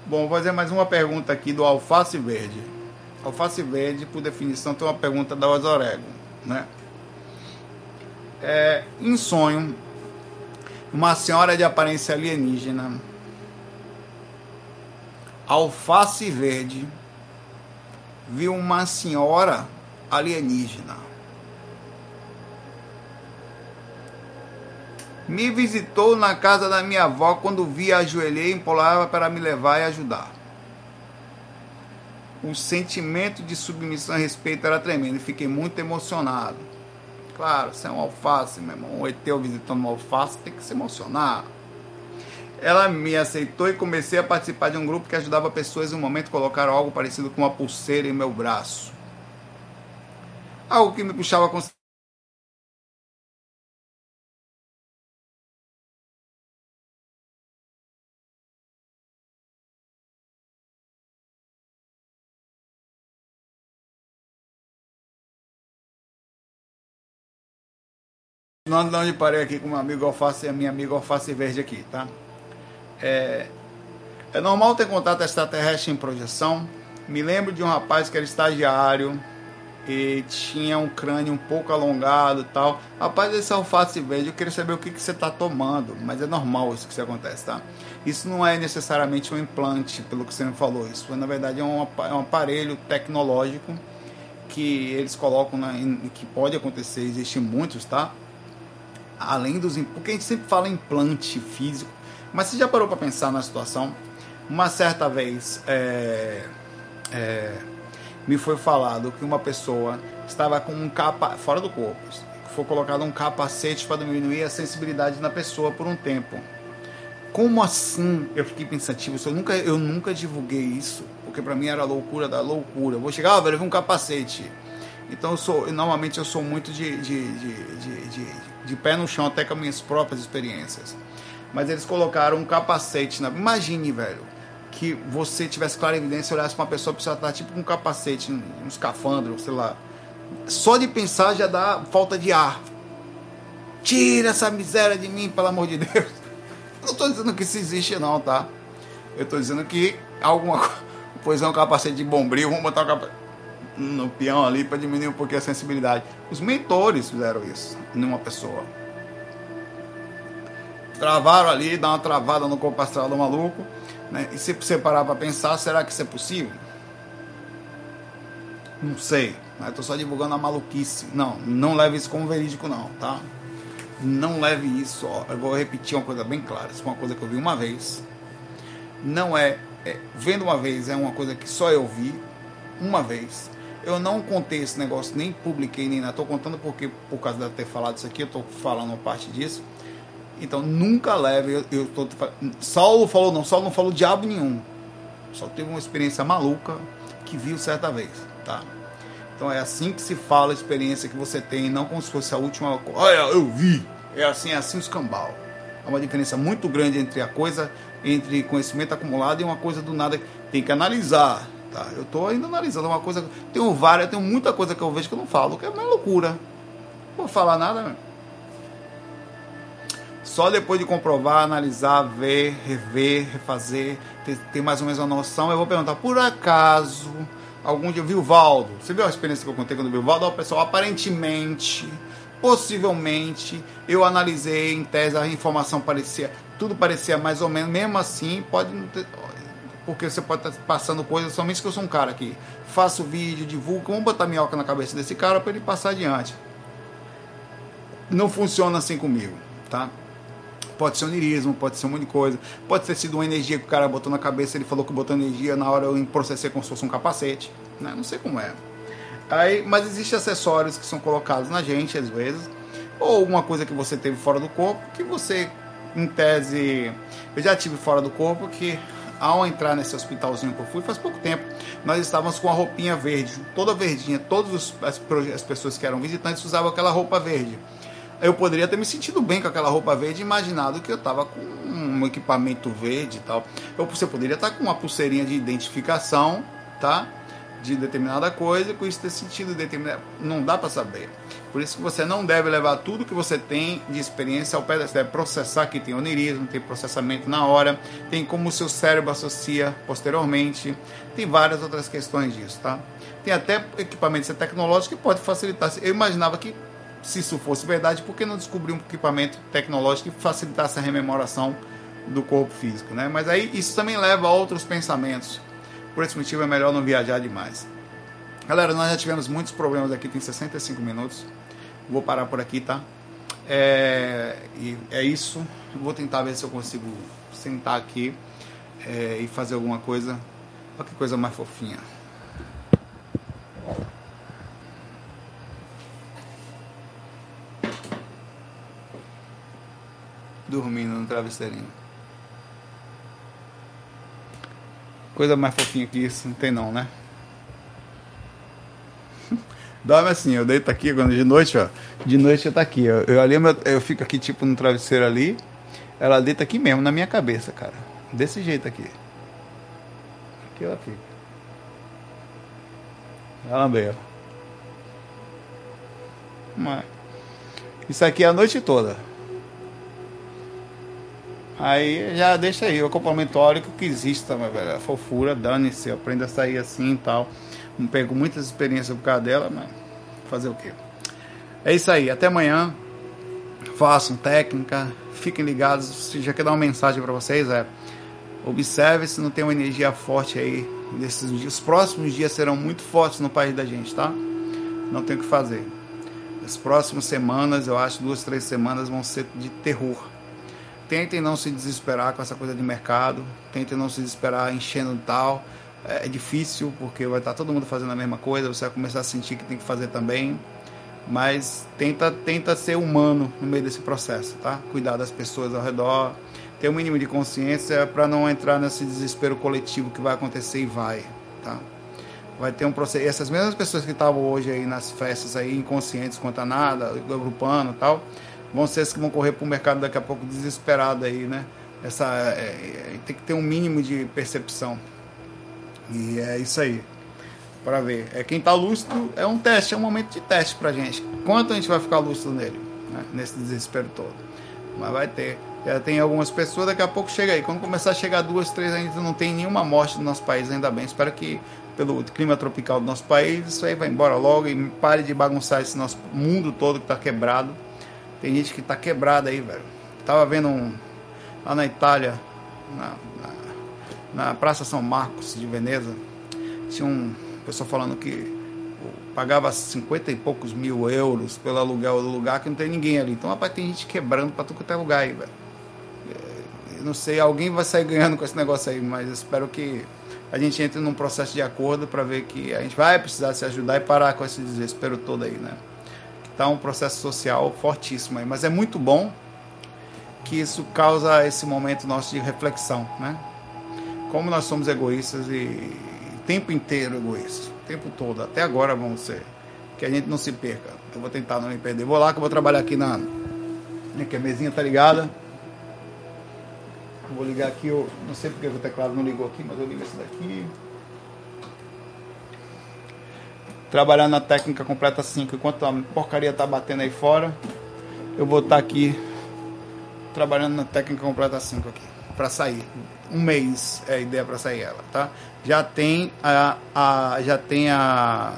Bom, vou fazer mais uma pergunta aqui do alface verde. Alface verde, por definição, tem uma pergunta da Osorego, né? É, em sonho, uma senhora de aparência alienígena, alface verde, viu uma senhora alienígena. Me visitou na casa da minha avó quando vi, ajoelhei e implorava para me levar e ajudar. O sentimento de submissão e respeito era tremendo fiquei muito emocionado. Claro, você é um alface, meu irmão. O Eteu visitando um alface tem que se emocionar. Ela me aceitou e comecei a participar de um grupo que ajudava pessoas em um momento colocaram algo parecido com uma pulseira em meu braço. Algo que me puxava a Não, onde parei aqui com meu amigo alface e a minha amiga alface verde aqui, tá? É, é normal ter contato extraterrestre em projeção. Me lembro de um rapaz que era estagiário e tinha um crânio um pouco alongado e tal. Rapaz, esse alface verde, eu queria saber o que, que você está tomando, mas é normal isso que isso acontece, tá? Isso não é necessariamente um implante, pelo que você me falou. Isso, na verdade, é um, é aparelho tecnológico que eles colocam, na, que pode acontecer, existem muitos, tá? Além dos. Porque a gente sempre fala implante físico, mas você já parou para pensar na situação? Uma certa vez é, é, me foi falado que uma pessoa estava com um capa fora do corpo, foi colocado um capacete para diminuir a sensibilidade na pessoa por um tempo. Como assim? Eu fiquei pensativo. Eu nunca, eu nunca divulguei isso, porque para mim era loucura da loucura. Eu vou chegar, ah, velho, vi um capacete. Então eu sou, normalmente eu sou muito de, de, de, de, de pé no chão até com as minhas próprias experiências. Mas eles colocaram um capacete na. Imagine, velho, que você tivesse clara evidência olhasse para uma pessoa que estar tipo com um capacete, um escafandro, sei lá. Só de pensar já dá falta de ar. Tira essa miséria de mim, pelo amor de Deus. Não estou dizendo que isso existe, não, tá? Eu estou dizendo que alguma coisa. Pois é um capacete de bombril, vamos botar um capacete no peão ali para diminuir um pouquinho a sensibilidade. Os mentores fizeram isso numa pessoa. Travaram ali, dá uma travada no corpo astral do maluco. Né? E se você parar para pensar, será que isso é possível? Não sei. Mas tô só divulgando a maluquice. Não, não leve isso como verídico, não, tá? Não leve isso. Ó, eu vou repetir uma coisa bem clara. Isso é uma coisa que eu vi uma vez. Não é, é. Vendo uma vez é uma coisa que só eu vi uma vez eu não contei esse negócio, nem publiquei, nem nada. Estou contando porque, por causa de ter falado isso aqui, eu estou falando uma parte disso. Então, nunca leve. Eu, eu tô, Saulo falou, não, Saulo não falou diabo nenhum. Só teve uma experiência maluca que viu certa vez, tá? Então, é assim que se fala a experiência que você tem, não como se fosse a última coisa. Olha, eu vi. É assim, é assim os cambal. Há uma diferença muito grande entre a coisa, entre conhecimento acumulado e uma coisa do nada. Tem que analisar Tá? Eu estou ainda analisando uma coisa. Tenho várias, tenho muita coisa que eu vejo que eu não falo, que é uma loucura. Não vou falar nada. Só depois de comprovar, analisar, ver, rever, refazer, ter, ter mais ou menos uma noção, eu vou perguntar, por acaso, algum dia viu o Valdo? Você viu a experiência que eu contei quando viu o Valdo? O pessoal, aparentemente, possivelmente, eu analisei em tese, a informação parecia, tudo parecia mais ou menos, mesmo assim, pode não ter porque você pode estar passando coisas, somente que eu sou um cara que faço vídeo, divulgo, vamos botar minhoca na cabeça desse cara para ele passar adiante. Não funciona assim comigo, tá? Pode ser onirismo, pode ser um monte de coisa, pode ter sido uma energia que o cara botou na cabeça, ele falou que botou energia, na hora eu processei como se fosse um capacete, né? Não sei como é. Aí, mas existem acessórios que são colocados na gente às vezes, ou alguma coisa que você teve fora do corpo, que você, em tese, eu já tive fora do corpo, que ao entrar nesse hospitalzinho que eu fui faz pouco tempo, nós estávamos com a roupinha verde, toda verdinha, todas as, as pessoas que eram visitantes usavam aquela roupa verde. Eu poderia ter me sentido bem com aquela roupa verde, imaginado que eu estava com um equipamento verde e tal. Você poderia estar com uma pulseirinha de identificação, tá? De determinada coisa, com isso ter sentido determinado. Não dá para saber. Por isso que você não deve levar tudo que você tem de experiência ao pé, você deve processar que tem onirismo, tem processamento na hora, tem como o seu cérebro associa posteriormente, tem várias outras questões disso, tá? Tem até equipamento tecnológico que pode facilitar. Eu imaginava que se isso fosse verdade, por que não descobrir um equipamento tecnológico que facilitasse a rememoração do corpo físico, né? Mas aí isso também leva a outros pensamentos por esse motivo é melhor não viajar demais. Galera, nós já tivemos muitos problemas aqui, tem 65 minutos. Vou parar por aqui, tá? É, é isso. Vou tentar ver se eu consigo sentar aqui é, e fazer alguma coisa. Olha que coisa mais fofinha. Dormindo no travesseirinho. Coisa mais fofinha que isso, não tem não, né? Dorme assim, eu deito aqui quando de noite, ó. De noite eu tá aqui, ó. Eu ali eu fico aqui tipo no travesseiro ali. Ela deita aqui mesmo, na minha cabeça, cara. Desse jeito aqui. Aqui ela fica. Ela. Mas isso aqui é a noite toda. Aí já deixa aí, o acoplamento órico que existe também, velho. A fofura, dane-se, aprenda a sair assim e tal. Não pego muitas experiências por causa dela, mas fazer o quê? É isso aí, até amanhã. Façam técnica, fiquem ligados. Se já quer dar uma mensagem para vocês, é observe se não tem uma energia forte aí nesses dias. Os próximos dias serão muito fortes no país da gente, tá? Não tem o que fazer. As próximas semanas, eu acho, duas, três semanas vão ser de terror tentem não se desesperar com essa coisa de mercado, tentem não se desesperar enchendo tal. É, é difícil porque vai estar todo mundo fazendo a mesma coisa, você vai começar a sentir que tem que fazer também. Mas tenta, tenta ser humano no meio desse processo, tá? Cuidar das pessoas ao redor, ter o um mínimo de consciência para não entrar nesse desespero coletivo que vai acontecer e vai, tá? Vai ter um processo. E essas mesmas pessoas que estavam hoje aí nas festas aí inconscientes quanto a nada, agrupando e tal, vão ser esses que vão correr para o mercado daqui a pouco desesperado aí, né? Essa, é, é, tem que ter um mínimo de percepção. E é isso aí. Para ver. É quem está lúcido é um teste, é um momento de teste para gente. Quanto a gente vai ficar lúcido nele, né? nesse desespero todo. Mas vai ter. Já tem algumas pessoas, daqui a pouco chega aí. Quando começar a chegar duas, três, a gente não tem nenhuma morte no nosso país, ainda bem. Espero que pelo clima tropical do nosso país, isso aí vai embora logo e pare de bagunçar esse nosso mundo todo que está quebrado. Tem gente que tá quebrada aí, velho. Tava vendo um, lá na Itália, na, na, na, Praça São Marcos de Veneza, tinha um pessoal falando que pagava 50 e poucos mil euros pelo aluguel do lugar que não tem ninguém ali. Então, rapaz, tem gente quebrando pra tudo que tem lugar aí, velho. Eu não sei, alguém vai sair ganhando com esse negócio aí, mas espero que a gente entre num processo de acordo para ver que a gente vai precisar se ajudar e parar com esse desespero todo aí, né? Está um processo social fortíssimo aí. Mas é muito bom que isso causa esse momento nosso de reflexão, né? Como nós somos egoístas e tempo inteiro egoístas, o tempo todo, até agora vamos ser. Que a gente não se perca. Eu vou tentar não me perder. Vou lá que eu vou trabalhar aqui na. Que a mesinha tá ligada. Vou ligar aqui, eu não sei porque o teclado não ligou aqui, mas eu ligo esse daqui trabalhar na técnica completa 5 enquanto a porcaria tá batendo aí fora. Eu vou estar tá aqui trabalhando na técnica completa 5 aqui para sair. Um mês é a ideia para sair ela, tá? Já tem a, a já tem a